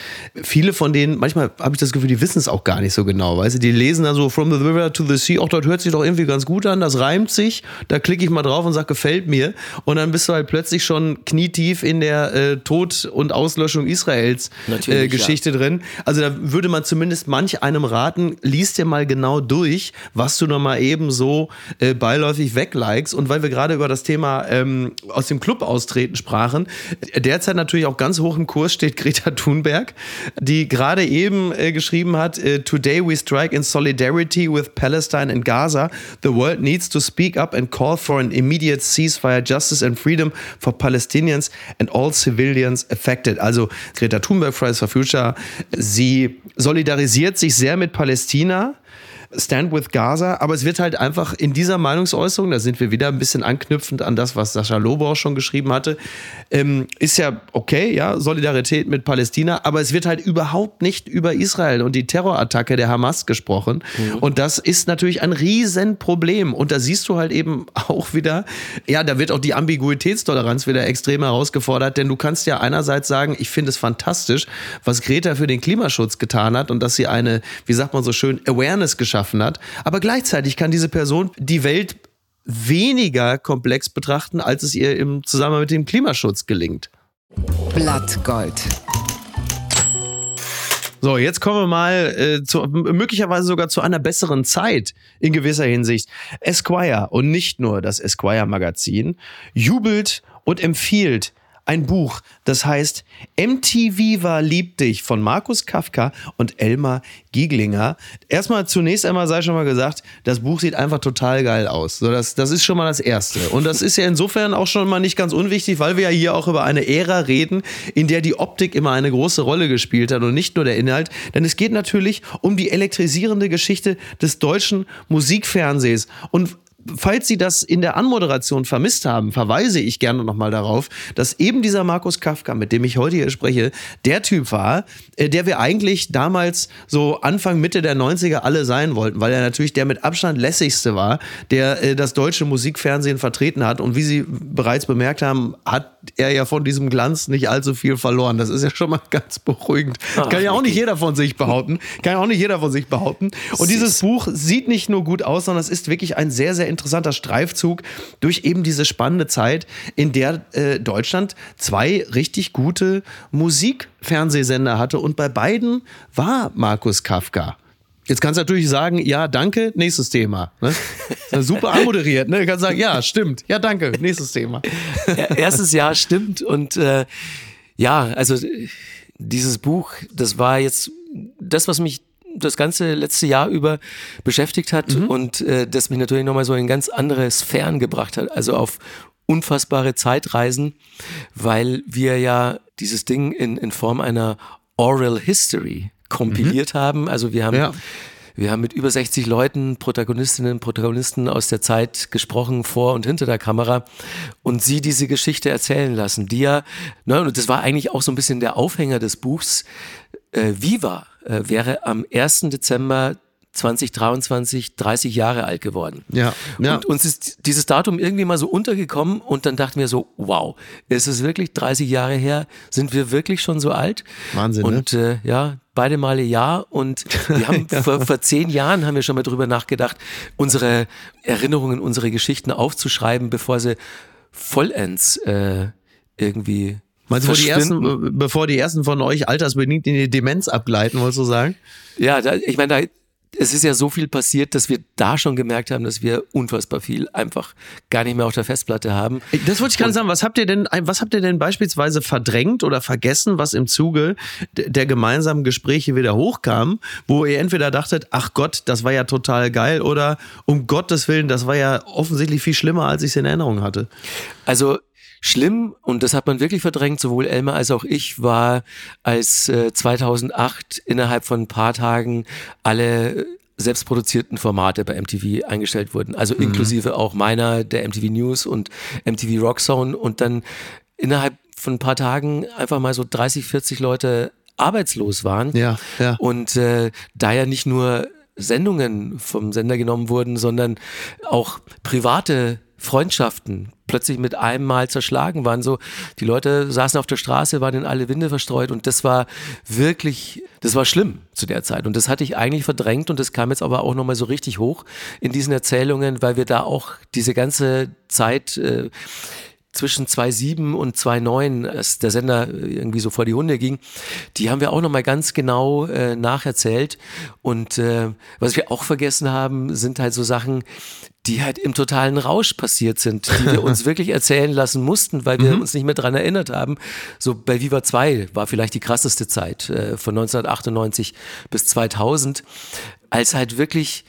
viele von denen, manchmal habe ich das Gefühl, die wissen es auch gar nicht so genau, weißt du, die lesen dann so from the river to the sea, auch dort hört sich doch irgendwie ganz gut an, das reimt sich, da klicke ich mal drauf und sage, gefällt mir. Und dann bist du halt plötzlich schon knietief in der äh, Tod- und Aus Auslöschung Israels äh, Geschichte ja. drin. Also da würde man zumindest manch einem raten, liest dir mal genau durch, was du noch mal eben so äh, beiläufig weglikest. Und weil wir gerade über das Thema ähm, aus dem Club austreten sprachen, derzeit natürlich auch ganz hoch im Kurs steht Greta Thunberg, die gerade eben äh, geschrieben hat, äh, Today we strike in solidarity with Palestine and Gaza. The world needs to speak up and call for an immediate ceasefire, justice and freedom for Palestinians and all civilians affected also Greta Thunberg, Fridays for Future, sie solidarisiert sich sehr mit Palästina Stand with Gaza, aber es wird halt einfach in dieser Meinungsäußerung, da sind wir wieder ein bisschen anknüpfend an das, was Sascha Lobau schon geschrieben hatte, ähm, ist ja okay, ja, Solidarität mit Palästina, aber es wird halt überhaupt nicht über Israel und die Terrorattacke der Hamas gesprochen. Mhm. Und das ist natürlich ein Riesenproblem. Und da siehst du halt eben auch wieder, ja, da wird auch die Ambiguitätstoleranz wieder extrem herausgefordert, denn du kannst ja einerseits sagen, ich finde es fantastisch, was Greta für den Klimaschutz getan hat und dass sie eine, wie sagt man so schön, Awareness geschaffen hat. Aber gleichzeitig kann diese Person die Welt weniger komplex betrachten, als es ihr im Zusammenhang mit dem Klimaschutz gelingt.
Blattgold.
So, jetzt kommen wir mal äh, zu, möglicherweise sogar zu einer besseren Zeit in gewisser Hinsicht. Esquire und nicht nur das Esquire Magazin jubelt und empfiehlt ein Buch, das heißt MTV war lieb dich von Markus Kafka und Elmar Gieglinger. Erstmal zunächst einmal sei schon mal gesagt, das Buch sieht einfach total geil aus. So, das, das ist schon mal das Erste. Und das ist ja insofern auch schon mal nicht ganz unwichtig, weil wir ja hier auch über eine Ära reden, in der die Optik immer eine große Rolle gespielt hat und nicht nur der Inhalt. Denn es geht natürlich um die elektrisierende Geschichte des deutschen Musikfernsehs. Und falls Sie das in der Anmoderation vermisst haben, verweise ich gerne nochmal darauf, dass eben dieser Markus Kafka, mit dem ich heute hier spreche, der Typ war, äh, der wir eigentlich damals so Anfang, Mitte der 90er alle sein wollten, weil er natürlich der mit Abstand lässigste war, der äh, das deutsche Musikfernsehen vertreten hat. Und wie Sie bereits bemerkt haben, hat er ja von diesem Glanz nicht allzu viel verloren. Das ist ja schon mal ganz beruhigend. Ach, kann ja auch nicht jeder von sich behaupten. Kann ja auch nicht jeder von sich behaupten. Und dieses Buch sieht nicht nur gut aus, sondern es ist wirklich ein sehr, sehr interessanter Streifzug durch eben diese spannende Zeit, in der äh, Deutschland zwei richtig gute Musikfernsehsender hatte. Und bei beiden war Markus Kafka. Jetzt kannst du natürlich sagen, ja, danke, nächstes Thema. Ne? Super anmoderiert. Ne? Du kannst sagen, ja, stimmt. Ja, danke, nächstes Thema.
Erstes Jahr stimmt. Und äh, ja, also dieses Buch, das war jetzt das, was mich das ganze letzte Jahr über beschäftigt hat mhm. und äh, das mich natürlich nochmal so in ganz andere Sphären gebracht hat. Also auf unfassbare Zeitreisen, weil wir ja dieses Ding in, in Form einer Oral History kompiliert mhm. haben. Also wir haben, ja. wir haben mit über 60 Leuten, Protagonistinnen und Protagonisten aus der Zeit gesprochen, vor und hinter der Kamera und sie diese Geschichte erzählen lassen, die ja, ne, und das war eigentlich auch so ein bisschen der Aufhänger des Buchs, äh, Viva äh, wäre am 1. Dezember 2023 30 Jahre alt geworden.
Ja, ja.
Und uns ist dieses Datum irgendwie mal so untergekommen und dann dachten wir so, wow, ist es wirklich 30 Jahre her? Sind wir wirklich schon so alt?
Wahnsinn.
Und
ne?
äh, ja, beide Male ja. Und wir haben ja. vor, vor zehn Jahren haben wir schon mal drüber nachgedacht, unsere Erinnerungen, unsere Geschichten aufzuschreiben, bevor sie vollends äh, irgendwie
Meinst du, die ersten, bevor die ersten von euch altersbedingt in die Demenz abgleiten, wolltest du sagen?
Ja, da, ich meine, da, es ist ja so viel passiert, dass wir da schon gemerkt haben, dass wir unfassbar viel einfach gar nicht mehr auf der Festplatte haben.
Das wollte ich gerade sagen. Was habt ihr denn, was habt ihr denn beispielsweise verdrängt oder vergessen, was im Zuge der gemeinsamen Gespräche wieder hochkam, wo ihr entweder dachtet, ach Gott, das war ja total geil oder um Gottes Willen, das war ja offensichtlich viel schlimmer, als ich es in Erinnerung hatte?
Also schlimm und das hat man wirklich verdrängt, sowohl Elmar als auch ich, war, als äh, 2008 innerhalb von ein paar Tagen alle selbstproduzierten Formate bei MTV eingestellt wurden. Also mhm. inklusive auch meiner, der MTV News und MTV Rock Zone und dann innerhalb von ein paar Tagen einfach mal so 30, 40 Leute arbeitslos waren.
Ja, ja.
Und äh, da ja nicht nur Sendungen vom Sender genommen wurden, sondern auch private Freundschaften plötzlich mit einem Mal zerschlagen waren. So, die Leute saßen auf der Straße, waren in alle Winde verstreut und das war wirklich, das war schlimm zu der Zeit. Und das hatte ich eigentlich verdrängt und das kam jetzt aber auch nochmal so richtig hoch in diesen Erzählungen, weil wir da auch diese ganze Zeit äh, zwischen 2.7 und 2.9, als der Sender irgendwie so vor die Hunde ging, die haben wir auch nochmal ganz genau äh, nacherzählt. Und äh, was wir auch vergessen haben, sind halt so Sachen, die halt im totalen Rausch passiert sind, die wir uns wirklich erzählen lassen mussten, weil wir mhm. uns nicht mehr dran erinnert haben. So bei Viva 2 war vielleicht die krasseste Zeit äh, von 1998 bis 2000, als halt wirklich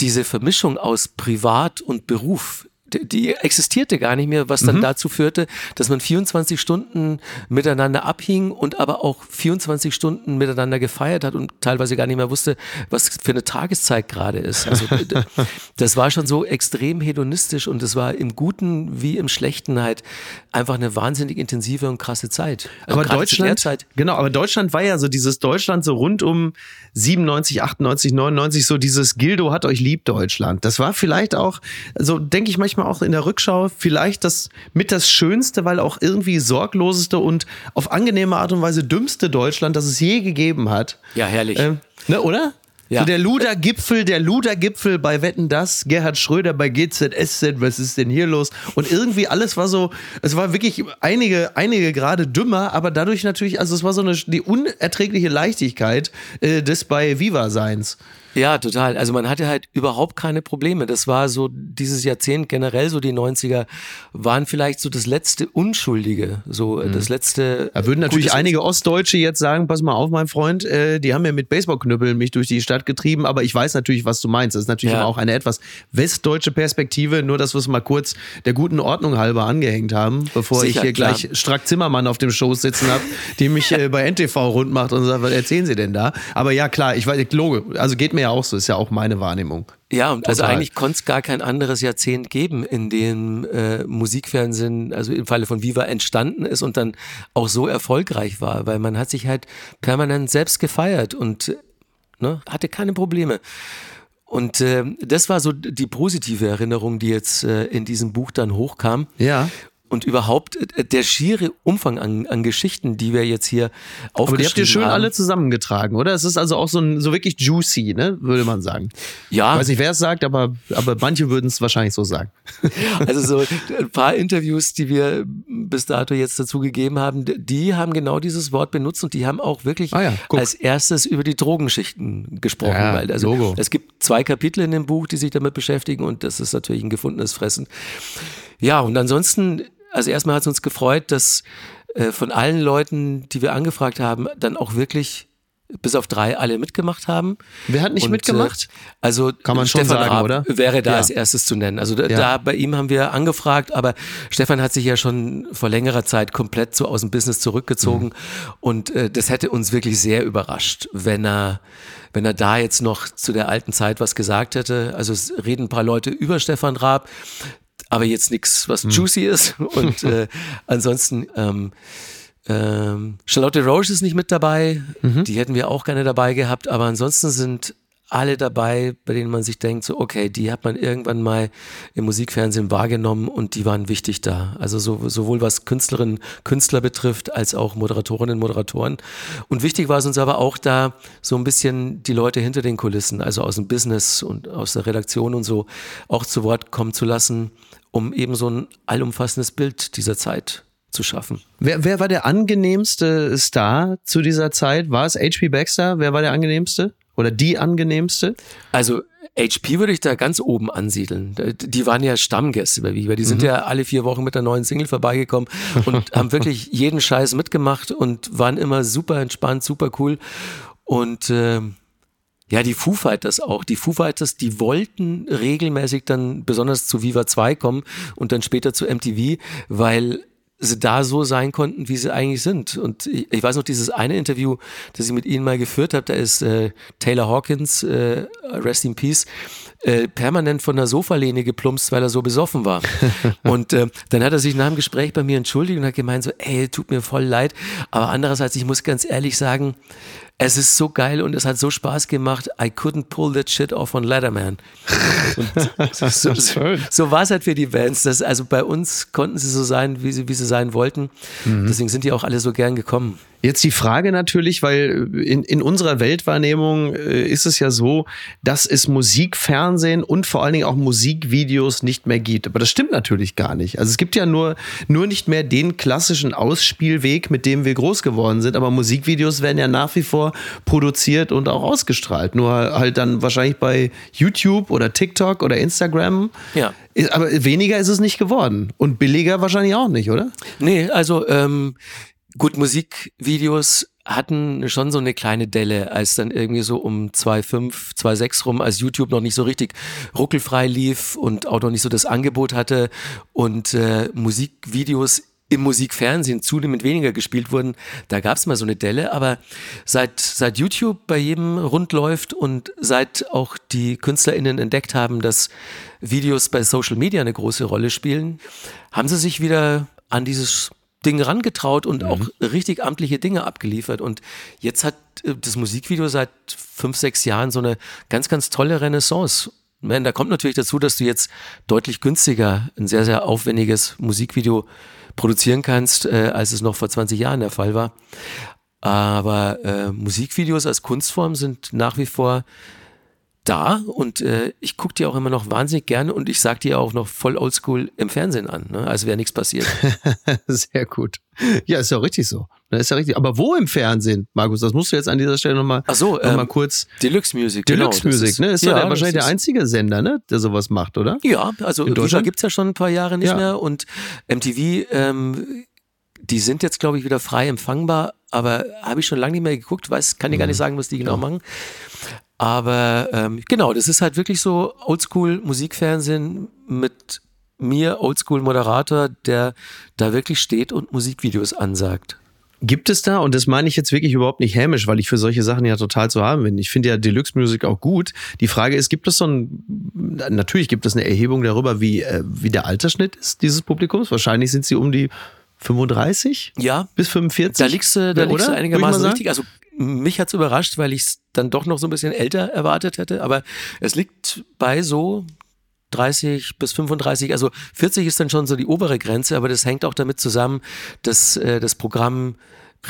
diese Vermischung aus Privat und Beruf die existierte gar nicht mehr, was dann mhm. dazu führte, dass man 24 Stunden miteinander abhing und aber auch 24 Stunden miteinander gefeiert hat und teilweise gar nicht mehr wusste, was für eine Tageszeit gerade ist. Also das war schon so extrem hedonistisch und es war im Guten wie im Schlechten halt einfach eine wahnsinnig intensive und krasse Zeit.
Also aber Deutschland, genau, aber Deutschland war ja so dieses Deutschland so rund um 97, 98, 99, so dieses Gildo hat euch lieb Deutschland. Das war vielleicht auch, so denke ich manchmal auch in der Rückschau, vielleicht das mit das Schönste, weil auch irgendwie sorgloseste und auf angenehme Art und Weise dümmste Deutschland, das es je gegeben hat.
Ja, herrlich. Ähm,
ne, oder? Ja. So der Luder-Gipfel, der Luder-Gipfel bei Wetten das, Gerhard Schröder bei GZSZ, was ist denn hier los? Und irgendwie alles war so, es war wirklich einige, einige gerade dümmer, aber dadurch natürlich, also es war so eine die unerträgliche Leichtigkeit äh, des bei Viva-Seins.
Ja, total. Also man hatte halt überhaupt keine Probleme. Das war so dieses Jahrzehnt generell, so die 90er, waren vielleicht so das letzte Unschuldige, so mhm. das letzte.
Da würden natürlich einige Ostdeutsche jetzt sagen, pass mal auf, mein Freund, äh, die haben ja mit Baseballknüppeln mich durch die Stadt getrieben, aber ich weiß natürlich, was du meinst. Das ist natürlich ja. auch eine etwas westdeutsche Perspektive, nur dass wir es mal kurz der guten Ordnung halber angehängt haben, bevor Sicher, ich hier klar. gleich Strack Zimmermann auf dem Schoß sitzen habe, die mich äh, bei NTV rund macht und sagt, was erzählen sie denn da? Aber ja, klar, ich weiß, Logo, also geht mir ja auch so, ist ja auch meine Wahrnehmung.
Ja, und also eigentlich konnte es gar kein anderes Jahrzehnt geben, in dem äh, Musikfernsehen, also im Falle von Viva, entstanden ist und dann auch so erfolgreich war, weil man hat sich halt permanent selbst gefeiert und ne, hatte keine Probleme. Und äh, das war so die positive Erinnerung, die jetzt äh, in diesem Buch dann hochkam.
Ja
und überhaupt äh, der schiere Umfang an, an Geschichten, die wir jetzt hier aufgeschrieben haben. Aber die habt ihr schön haben.
alle zusammengetragen, oder? Es ist also auch so, ein, so wirklich juicy, ne? würde man sagen. Ja. Ich weiß nicht, wer es sagt, aber, aber manche würden es wahrscheinlich so sagen.
Also so ein paar Interviews, die wir bis dato jetzt dazu gegeben haben, die haben genau dieses Wort benutzt und die haben auch wirklich ah ja, als erstes über die Drogenschichten gesprochen. Ja, weil also Logo. es gibt zwei Kapitel in dem Buch, die sich damit beschäftigen und das ist natürlich ein gefundenes Fressen. Ja, und ansonsten also erstmal hat es uns gefreut, dass äh, von allen Leuten, die wir angefragt haben, dann auch wirklich bis auf drei alle mitgemacht haben.
Wer hat nicht und, mitgemacht?
Äh, also kann man Stefan schon sagen, Raab oder? Wäre da ja. als erstes zu nennen. Also da, ja. da, bei ihm haben wir angefragt, aber Stefan hat sich ja schon vor längerer Zeit komplett so aus dem Business zurückgezogen mhm. und äh, das hätte uns wirklich sehr überrascht, wenn er wenn er da jetzt noch zu der alten Zeit was gesagt hätte. Also es reden ein paar Leute über Stefan Raab aber jetzt nichts, was hm. juicy ist. Und äh, ansonsten ähm, ähm, Charlotte Roche ist nicht mit dabei. Mhm. Die hätten wir auch gerne dabei gehabt. Aber ansonsten sind alle dabei, bei denen man sich denkt, so, okay, die hat man irgendwann mal im Musikfernsehen wahrgenommen und die waren wichtig da. Also so, sowohl was Künstlerinnen, Künstler betrifft, als auch Moderatorinnen, Moderatoren. Und wichtig war es uns aber auch da, so ein bisschen die Leute hinter den Kulissen, also aus dem Business und aus der Redaktion und so, auch zu Wort kommen zu lassen um eben so ein allumfassendes Bild dieser Zeit zu schaffen.
Wer, wer war der angenehmste Star zu dieser Zeit? War es H.P. Baxter? Wer war der angenehmste? Oder die angenehmste?
Also HP würde ich da ganz oben ansiedeln. Die waren ja Stammgäste bei Viva. Die sind mhm. ja alle vier Wochen mit der neuen Single vorbeigekommen und haben wirklich jeden Scheiß mitgemacht und waren immer super entspannt, super cool. Und äh, ja, die Foo Fighters auch. Die Foo Fighters, die wollten regelmäßig dann besonders zu Viva 2 kommen und dann später zu MTV, weil sie da so sein konnten, wie sie eigentlich sind. Und ich, ich weiß noch, dieses eine Interview, das ich mit ihnen mal geführt habe, da ist äh, Taylor Hawkins, äh, Rest in Peace, äh, permanent von der Sofalehne geplumpst, weil er so besoffen war. und äh, dann hat er sich nach dem Gespräch bei mir entschuldigt und hat gemeint so, ey, tut mir voll leid. Aber andererseits, ich muss ganz ehrlich sagen, es ist so geil und es hat so Spaß gemacht. I couldn't pull that shit off on Letterman. So, so, so war es halt für die Bands. Dass, also bei uns konnten sie so sein, wie sie, wie sie sein wollten. Mhm. Deswegen sind die auch alle so gern gekommen.
Jetzt die Frage natürlich, weil in, in unserer Weltwahrnehmung äh, ist es ja so, dass es Musikfernsehen und vor allen Dingen auch Musikvideos nicht mehr gibt. Aber das stimmt natürlich gar nicht. Also es gibt ja nur, nur nicht mehr den klassischen Ausspielweg, mit dem wir groß geworden sind. Aber Musikvideos werden ja nach wie vor produziert und auch ausgestrahlt. Nur halt dann wahrscheinlich bei YouTube oder TikTok oder Instagram.
Ja.
Aber weniger ist es nicht geworden. Und billiger wahrscheinlich auch nicht, oder?
Nee, also ähm, gut, Musikvideos hatten schon so eine kleine Delle, als dann irgendwie so um 2,5, 2,6 rum, als YouTube noch nicht so richtig ruckelfrei lief und auch noch nicht so das Angebot hatte und äh, Musikvideos im Musikfernsehen zunehmend weniger gespielt wurden, da gab es mal so eine Delle, aber seit, seit YouTube bei jedem rund läuft und seit auch die KünstlerInnen entdeckt haben, dass Videos bei Social Media eine große Rolle spielen, haben sie sich wieder an dieses Ding rangetraut und mhm. auch richtig amtliche Dinge abgeliefert. Und jetzt hat äh, das Musikvideo seit fünf, sechs Jahren so eine ganz, ganz tolle Renaissance. Da kommt natürlich dazu, dass du jetzt deutlich günstiger ein sehr, sehr aufwendiges Musikvideo produzieren kannst, äh, als es noch vor 20 Jahren der Fall war. Aber äh, Musikvideos als Kunstform sind nach wie vor da und äh, ich gucke die auch immer noch wahnsinnig gerne und ich sag die auch noch voll oldschool im Fernsehen an, ne? als wäre nichts passiert.
Sehr gut. Ja, ist ja richtig so. Das ist ja richtig. Aber wo im Fernsehen, Markus? Das musst du jetzt an dieser Stelle nochmal
Ach so,
noch ähm, kurz.
Deluxe Music.
Deluxe genau, Music, ist, ne? Ist ja, der, wahrscheinlich der einzige Sender, ne? Der sowas macht, oder?
Ja, also Viva gibt's ja schon ein paar Jahre nicht ja. mehr und MTV, ähm, die sind jetzt, glaube ich, wieder frei empfangbar, aber habe ich schon lange nicht mehr geguckt, weiß, kann ich gar nicht mhm. sagen, was die genau ja. machen. Aber ähm, genau, das ist halt wirklich so Oldschool-Musikfernsehen mit mir, Oldschool-Moderator, der da wirklich steht und Musikvideos ansagt.
Gibt es da, und das meine ich jetzt wirklich überhaupt nicht hämisch, weil ich für solche Sachen ja total zu haben bin. Ich finde ja Deluxe Music auch gut. Die Frage ist, gibt es so ein, natürlich gibt es eine Erhebung darüber, wie, äh, wie der Altersschnitt ist dieses Publikums. Wahrscheinlich sind sie um die 35
ja,
bis 45.
Da liegst du, da liegst du einigermaßen richtig. Also mich hat's überrascht, weil ich es dann doch noch so ein bisschen älter erwartet hätte. Aber es liegt bei so 30 bis 35, also 40 ist dann schon so die obere Grenze, aber das hängt auch damit zusammen, dass äh, das Programm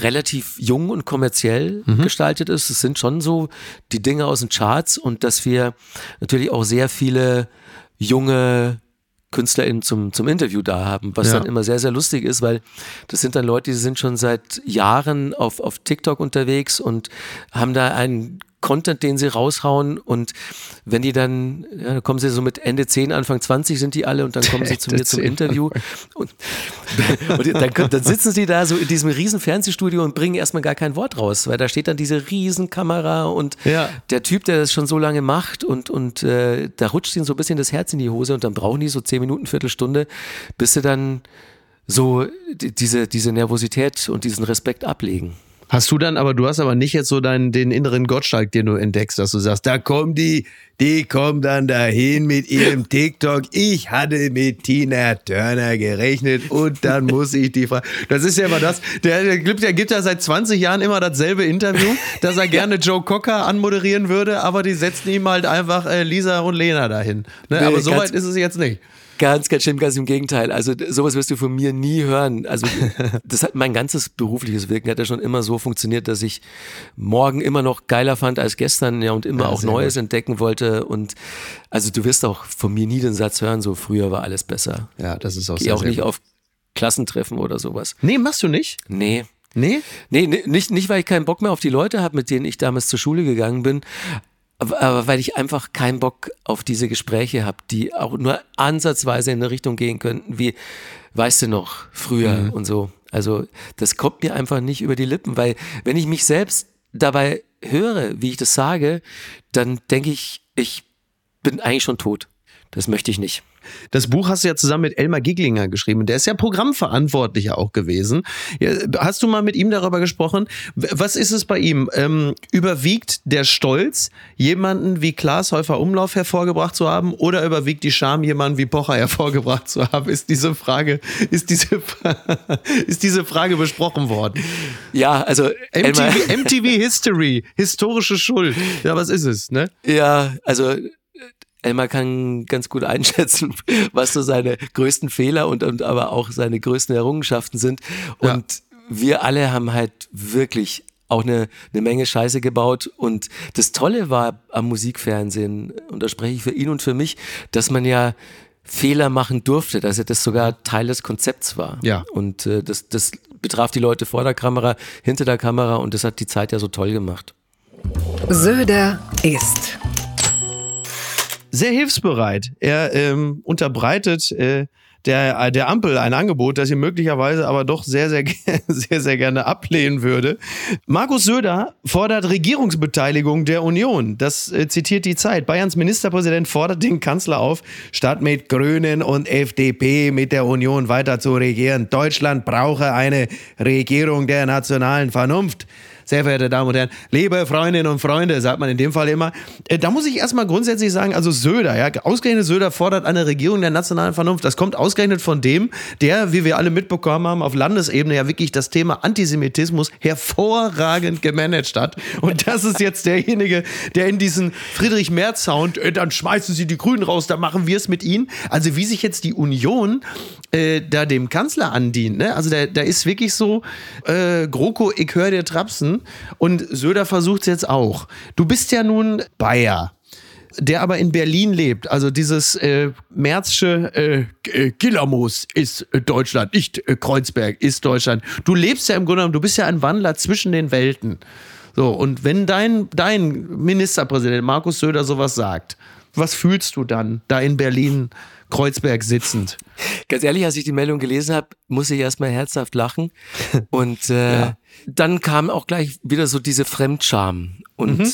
relativ jung und kommerziell mhm. gestaltet ist. Es sind schon so die Dinge aus den Charts und dass wir natürlich auch sehr viele junge KünstlerInnen zum, zum Interview da haben, was ja. dann immer sehr, sehr lustig ist, weil das sind dann Leute, die sind schon seit Jahren auf, auf TikTok unterwegs und haben da einen Content, den sie raushauen und wenn die dann, ja, dann kommen sie so mit Ende 10, Anfang 20 sind die alle und dann kommen sie zu mir zum Interview und, und dann, dann, sitzen sie da so in diesem riesen Fernsehstudio und bringen erstmal gar kein Wort raus, weil da steht dann diese riesen Kamera und ja. der Typ, der das schon so lange macht und, und äh, da rutscht ihnen so ein bisschen das Herz in die Hose und dann brauchen die so 10 Minuten, Viertelstunde, bis sie dann so diese, diese Nervosität und diesen Respekt ablegen.
Hast du dann, aber du hast aber nicht jetzt so deinen, den inneren Gottschalk, den du entdeckst, dass du sagst, da kommen die, die kommen dann dahin mit ihrem TikTok. Ich hatte mit Tina Turner gerechnet und dann muss ich die fragen. Das ist ja immer das, der, der, der gibt ja seit 20 Jahren immer dasselbe Interview, dass er gerne Joe Cocker anmoderieren würde, aber die setzen ihm halt einfach äh, Lisa und Lena dahin. Ne? Aber so weit ist es jetzt nicht.
Ganz, ganz schlimm, ganz im Gegenteil. Also sowas wirst du von mir nie hören. Also das hat mein ganzes berufliches Wirken hat ja schon immer so funktioniert, dass ich morgen immer noch geiler fand als gestern, ja und immer ja, auch Neues gut. entdecken wollte. Und also du wirst auch von mir nie den Satz hören, so früher war alles besser.
Ja, das ist auch
Geh
sehr,
auch sehr nicht gut. auf Klassentreffen oder sowas.
Nee, machst du nicht?
Nee.
Nee?
Nee, nicht, nicht, weil ich keinen Bock mehr auf die Leute habe, mit denen ich damals zur Schule gegangen bin, aber, weil ich einfach keinen Bock auf diese Gespräche habe, die auch nur ansatzweise in eine Richtung gehen könnten, wie, weißt du noch, früher mhm. und so. Also das kommt mir einfach nicht über die Lippen, weil wenn ich mich selbst dabei höre, wie ich das sage, dann denke ich, ich bin eigentlich schon tot. Das möchte ich nicht.
Das Buch hast du ja zusammen mit Elmar Giglinger geschrieben. Der ist ja Programmverantwortlicher auch gewesen. Hast du mal mit ihm darüber gesprochen? Was ist es bei ihm? Ähm, überwiegt der Stolz, jemanden wie Klaas Häufer Umlauf hervorgebracht zu haben oder überwiegt die Scham, jemanden wie Pocher hervorgebracht zu haben? Ist diese Frage, ist diese, ist diese Frage besprochen worden?
Ja, also
MTV, MTV History, historische Schuld. Ja, was ist es, ne?
Ja, also Elmar kann ganz gut einschätzen, was so seine größten Fehler und, und aber auch seine größten Errungenschaften sind. Und ja. wir alle haben halt wirklich auch eine, eine Menge Scheiße gebaut. Und das Tolle war am Musikfernsehen, und da spreche ich für ihn und für mich, dass man ja Fehler machen durfte, dass er das sogar Teil des Konzepts war.
Ja.
Und äh, das, das betraf die Leute vor der Kamera, hinter der Kamera und das hat die Zeit ja so toll gemacht.
Söder ist
sehr hilfsbereit. Er ähm, unterbreitet äh, der, der Ampel ein Angebot, das sie möglicherweise aber doch sehr, sehr, sehr, sehr gerne ablehnen würde. Markus Söder fordert Regierungsbeteiligung der Union. Das äh, zitiert die Zeit. Bayerns Ministerpräsident fordert den Kanzler auf, statt mit Grünen und FDP mit der Union weiter zu regieren. Deutschland brauche eine Regierung der nationalen Vernunft sehr verehrte Damen und Herren, liebe Freundinnen und Freunde, sagt man in dem Fall immer. Äh, da muss ich erstmal grundsätzlich sagen, also Söder, ja, ausgerechnet Söder fordert eine Regierung der nationalen Vernunft. Das kommt ausgerechnet von dem, der, wie wir alle mitbekommen haben, auf Landesebene ja wirklich das Thema Antisemitismus hervorragend gemanagt hat. Und das ist jetzt derjenige, der in diesen Friedrich Merz Sound, äh, dann schmeißen Sie die Grünen raus, dann machen wir es mit Ihnen. Also wie sich jetzt die Union äh, da dem Kanzler andient, ne? Also da, da ist wirklich so, äh, GroKo, ich höre dir Trapsen, und Söder versucht es jetzt auch. Du bist ja nun Bayer der aber in Berlin lebt. Also dieses äh, Märzsche äh, äh Gillermoos ist äh, Deutschland, nicht äh, Kreuzberg ist Deutschland. Du lebst ja im Grunde genommen, du bist ja ein Wandler zwischen den Welten. So, und wenn dein, dein Ministerpräsident Markus Söder sowas sagt, was fühlst du dann da in Berlin, Kreuzberg sitzend?
Ganz ehrlich, als ich die Meldung gelesen habe, muss ich erstmal herzhaft lachen. Und äh, ja. dann kam auch gleich wieder so diese Fremdscham. Und mhm.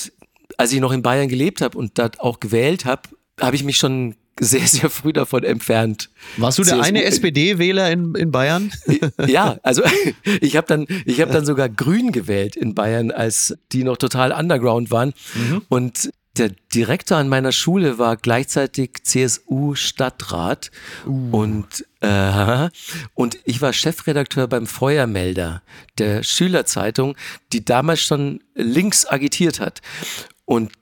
als ich noch in Bayern gelebt habe und dort auch gewählt habe, habe ich mich schon sehr, sehr früh davon entfernt.
Warst du der CSU eine SPD-Wähler in, in Bayern?
ja, also ich habe dann, ich hab dann sogar Grün gewählt in Bayern, als die noch total underground waren. Mhm. Und der Direktor an meiner Schule war gleichzeitig CSU-Stadtrat uh. und, äh, und ich war Chefredakteur beim Feuermelder der Schülerzeitung, die damals schon links agitiert hat. Und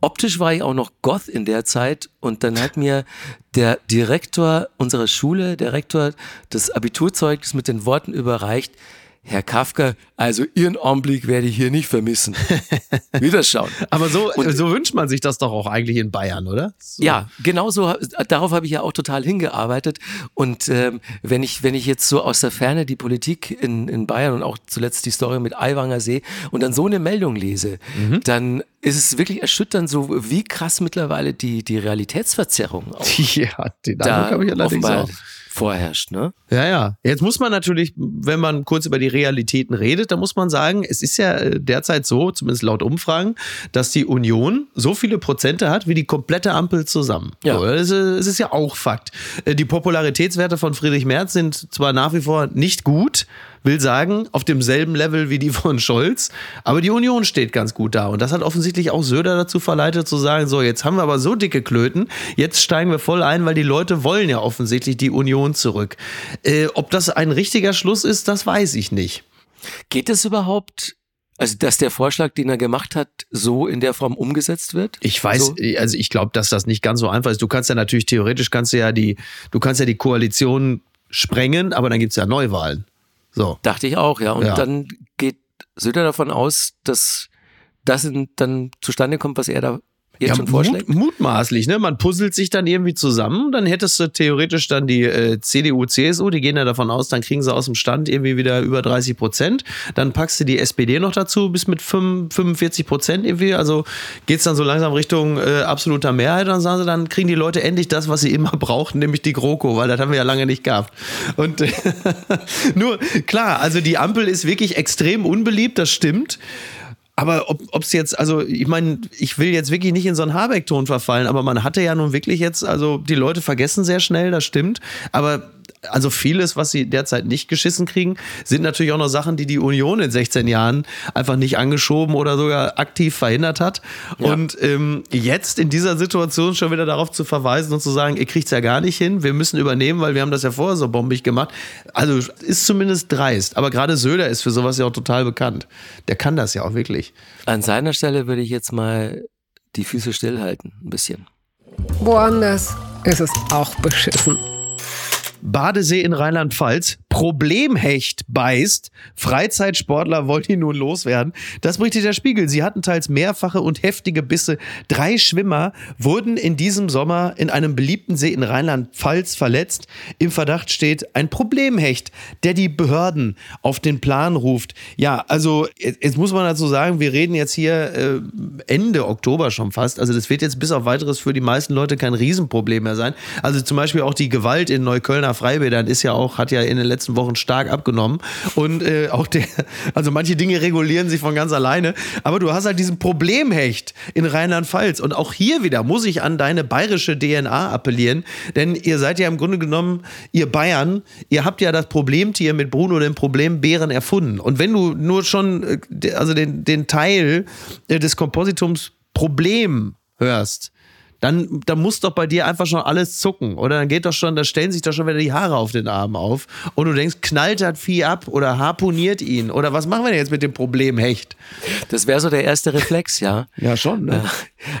optisch war ich auch noch Goth in der Zeit und dann hat mir der Direktor unserer Schule, der Rektor, das Abiturzeugnis mit den Worten überreicht, Herr Kafka, also Ihren Anblick werde ich hier nicht vermissen. Wieder schauen.
Aber so, und, so wünscht man sich das doch auch eigentlich in Bayern, oder?
So. Ja, genau so. Darauf habe ich ja auch total hingearbeitet. Und ähm, wenn ich, wenn ich jetzt so aus der Ferne die Politik in, in Bayern und auch zuletzt die Story mit Aiwanger sehe und dann so eine Meldung lese, mhm. dann ist es wirklich erschütternd, so wie krass mittlerweile die, die Realitätsverzerrung auch.
Ja, den Eindruck habe ich allerdings auch
vorherrscht, ne?
Ja, ja. Jetzt muss man natürlich, wenn man kurz über die Realitäten redet, dann muss man sagen, es ist ja äh, derzeit so, zumindest laut Umfragen, dass die Union so viele Prozente hat wie die komplette Ampel zusammen. Ja. So, das, ist, ja auch Fakt. Äh, die Popularitätswerte von Friedrich Merz sind zwar nach wie vor nicht gut, will sagen, auf demselben Level wie die von Scholz. Aber die Union steht ganz gut da. Und das hat offensichtlich auch Söder dazu verleitet zu sagen, so, jetzt haben wir aber so dicke Klöten, jetzt steigen wir voll ein, weil die Leute wollen ja offensichtlich die Union zurück. Äh, ob das ein richtiger Schluss ist, das weiß ich nicht.
Geht es überhaupt also, dass der Vorschlag, den er gemacht hat, so in der Form umgesetzt wird?
Ich weiß, so? also ich glaube, dass das nicht ganz so einfach ist. Du kannst ja natürlich theoretisch kannst du ja die, du kannst ja die Koalition sprengen, aber dann gibt es ja Neuwahlen. So.
Dachte ich auch, ja. Und ja. dann geht Söder davon aus, dass das dann zustande kommt, was er da jetzt ja, schon vorschlägt?
Mut, mutmaßlich, ne? Man puzzelt sich dann irgendwie zusammen, dann hättest du theoretisch dann die äh, CDU, CSU, die gehen ja davon aus, dann kriegen sie aus dem Stand irgendwie wieder über 30 Prozent. Dann packst du die SPD noch dazu, bis mit 5, 45 Prozent irgendwie. Also geht's dann so langsam Richtung äh, absoluter Mehrheit. Dann sagen sie, dann kriegen die Leute endlich das, was sie immer brauchten, nämlich die GroKo, weil das haben wir ja lange nicht gehabt. Und äh, nur, klar, also die Ampel ist wirklich extrem unbeliebt, das stimmt. Aber ob es jetzt, also ich meine, ich will jetzt wirklich nicht in so einen Habeck-Ton verfallen, aber man hatte ja nun wirklich jetzt, also die Leute vergessen sehr schnell, das stimmt. Aber also vieles, was sie derzeit nicht geschissen kriegen, sind natürlich auch noch Sachen, die die Union in 16 Jahren einfach nicht angeschoben oder sogar aktiv verhindert hat. Ja. Und ähm, jetzt in dieser Situation schon wieder darauf zu verweisen und zu sagen, ihr kriegt es ja gar nicht hin, wir müssen übernehmen, weil wir haben das ja vorher so bombig gemacht. Also ist zumindest dreist. Aber gerade Söder ist für sowas ja auch total bekannt. Der kann das ja auch wirklich.
An seiner Stelle würde ich jetzt mal die Füße stillhalten, ein bisschen.
Woanders ist es auch beschissen.
Badesee in Rheinland-Pfalz Problemhecht beißt. Freizeitsportler wollen ihn nun loswerden. Das berichtet der Spiegel. Sie hatten teils mehrfache und heftige Bisse. Drei Schwimmer wurden in diesem Sommer in einem beliebten See in Rheinland-Pfalz verletzt. Im Verdacht steht ein Problemhecht, der die Behörden auf den Plan ruft. Ja, also jetzt muss man dazu sagen, wir reden jetzt hier äh, Ende Oktober schon fast. Also das wird jetzt bis auf weiteres für die meisten Leute kein Riesenproblem mehr sein. Also zum Beispiel auch die Gewalt in Neuköllner Freibädern ist ja auch, hat ja in den letzten Wochen stark abgenommen. Und äh, auch der, also manche Dinge regulieren sich von ganz alleine. Aber du hast halt diesen Problemhecht in Rheinland-Pfalz. Und auch hier wieder muss ich an deine bayerische DNA appellieren. Denn ihr seid ja im Grunde genommen, ihr Bayern, ihr habt ja das Problemtier mit Bruno den Problembären erfunden. Und wenn du nur schon, äh, also den, den Teil äh, des Kompositums Problem hörst, dann, dann muss doch bei dir einfach schon alles zucken. Oder dann geht doch schon, da stellen sich doch schon wieder die Haare auf den Arm auf. Und du denkst, knallt das Vieh ab oder harponiert ihn? Oder was machen wir denn jetzt mit dem Problem Hecht?
Das wäre so der erste Reflex, ja.
ja, schon. Ne?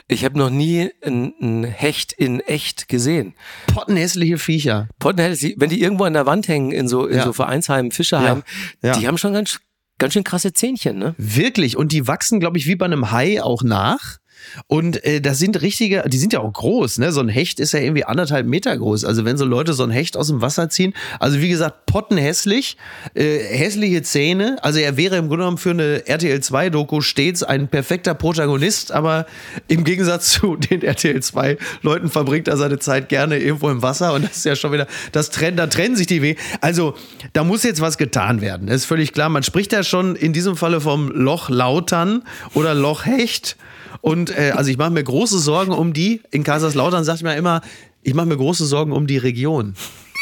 Ich habe noch nie ein Hecht in echt gesehen.
Pottenhässliche Viecher.
Pottenhässliche, wenn die irgendwo an der Wand hängen, in so, in ja. so Vereinsheimen, Fischerheim, ja. Ja. die haben schon ganz, ganz schön krasse Zähnchen, ne?
Wirklich. Und die wachsen, glaube ich, wie bei einem Hai auch nach. Und äh, das sind richtige, die sind ja auch groß, ne? So ein Hecht ist ja irgendwie anderthalb Meter groß. Also wenn so Leute so ein Hecht aus dem Wasser ziehen, also wie gesagt, pottenhässlich, äh, hässliche Zähne. Also er wäre im Grunde genommen für eine RTL 2 Doku stets ein perfekter Protagonist, aber im Gegensatz zu den RTL 2 Leuten verbringt er seine Zeit gerne irgendwo im Wasser und das ist ja schon wieder, das trennt, da trennen sich die Wege. Also da muss jetzt was getan werden. Das ist völlig klar. Man spricht ja schon in diesem Falle vom Loch Lautern oder Loch Hecht. Und äh, also ich mache mir große Sorgen um die. In Kaiserslautern sagt man immer, ich mache mir große Sorgen um die Region.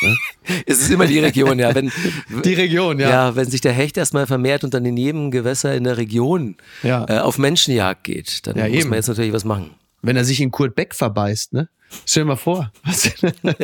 Ne? Es ist immer die Region, ja. Wenn,
die Region, ja.
Ja, wenn sich der Hecht erstmal vermehrt und dann in jedem Gewässer in der Region ja. äh, auf Menschenjagd geht, dann ja, muss eben. man jetzt natürlich was machen.
Wenn er sich in Kurt Beck verbeißt, ne? Stell dir mal vor, was,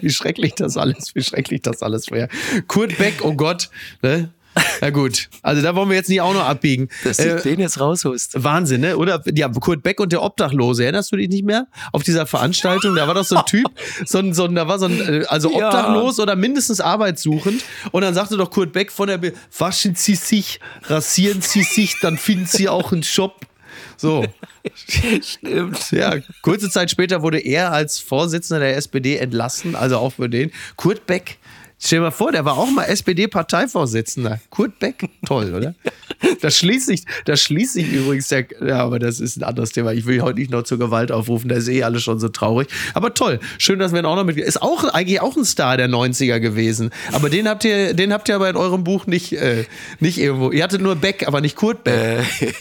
wie schrecklich das alles, wie schrecklich das alles wäre. Kurt Beck, oh Gott, ne? Ja gut, also da wollen wir jetzt nicht auch noch abbiegen.
Dass du äh, den jetzt raushust.
Wahnsinn, ne? Oder ja, Kurt Beck und der Obdachlose, erinnerst du dich nicht mehr? Auf dieser Veranstaltung, da war doch so ein Typ, so ein, so ein, da war so ein, äh, also obdachlos ja. oder mindestens arbeitssuchend. Und dann sagte doch Kurt Beck von der, Be waschen Sie sich, rasieren Sie sich, dann finden Sie auch einen Job. So. Stimmt. Ja, kurze Zeit später wurde er als Vorsitzender der SPD entlassen, also auch für den. Kurt Beck Stell dir mal vor, der war auch mal SPD-Parteivorsitzender. Kurt Beck, toll, oder? Das schließt sich, das schließt sich übrigens der, ja, aber das ist ein anderes Thema. Ich will heute nicht noch zur Gewalt aufrufen, da ist eh alles schon so traurig. Aber toll, schön, dass wir ihn auch noch mit, ist auch eigentlich auch ein Star der 90er gewesen. Aber den habt ihr, den habt ihr aber in eurem Buch nicht, äh, nicht irgendwo. Ihr hattet nur Beck, aber nicht Kurt Beck.
Äh,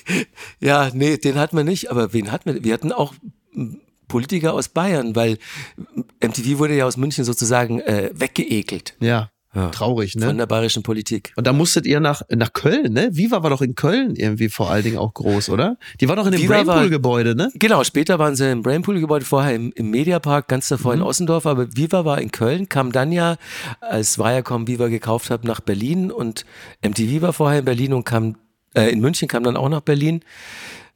ja, nee, den hatten wir nicht, aber wen hatten wir? Wir hatten auch Politiker aus Bayern, weil MTV wurde ja aus München sozusagen äh, weggeekelt.
Ja. Ja. Traurig, ne?
Von der bayerischen Politik.
Und da musstet ihr nach, nach Köln, ne? Viva war doch in Köln irgendwie vor allen Dingen auch groß, oder? Die war doch in dem Brainpool-Gebäude, ne?
Genau, später waren sie im Brainpool-Gebäude, vorher im, im Mediapark, ganz davor mhm. in Ossendorf, aber Viva war in Köln, kam dann ja, als Viacom Viva gekauft hat, nach Berlin und MTV war vorher in Berlin und kam, äh, in München kam dann auch nach Berlin.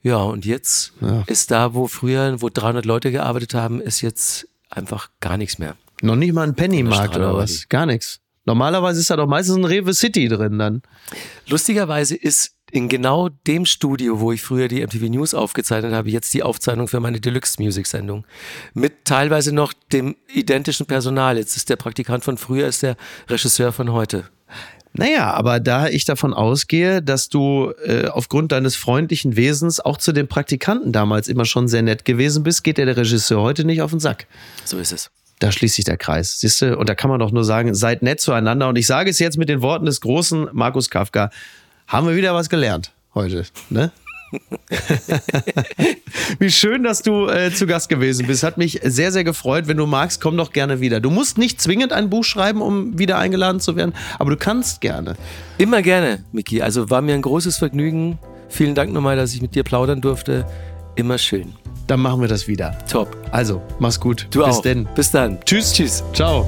Ja, und jetzt ja. ist da, wo früher, wo 300 Leute gearbeitet haben, ist jetzt einfach gar nichts mehr.
Noch nicht mal ein Pennymarkt oder was? Gar nichts. Normalerweise ist da doch meistens ein Rewe City drin dann.
Lustigerweise ist in genau dem Studio, wo ich früher die MTV News aufgezeichnet habe, jetzt die Aufzeichnung für meine Deluxe Music Sendung. Mit teilweise noch dem identischen Personal. Jetzt ist der Praktikant von früher, ist der Regisseur von heute.
Naja, aber da ich davon ausgehe, dass du äh, aufgrund deines freundlichen Wesens auch zu den Praktikanten damals immer schon sehr nett gewesen bist, geht dir der Regisseur heute nicht auf den Sack.
So ist es.
Da schließt sich der Kreis, siehst du? Und da kann man doch nur sagen, seid nett zueinander. Und ich sage es jetzt mit den Worten des großen Markus Kafka, haben wir wieder was gelernt heute, ne? Wie schön, dass du äh, zu Gast gewesen bist. Hat mich sehr, sehr gefreut. Wenn du magst, komm doch gerne wieder. Du musst nicht zwingend ein Buch schreiben, um wieder eingeladen zu werden, aber du kannst gerne.
Immer gerne, Miki. Also war mir ein großes Vergnügen. Vielen Dank nochmal, dass ich mit dir plaudern durfte. Immer schön.
Dann machen wir das wieder.
Top.
Also, mach's gut.
Du Bis auch. denn. Bis dann.
Tschüss. Tschüss. Ciao.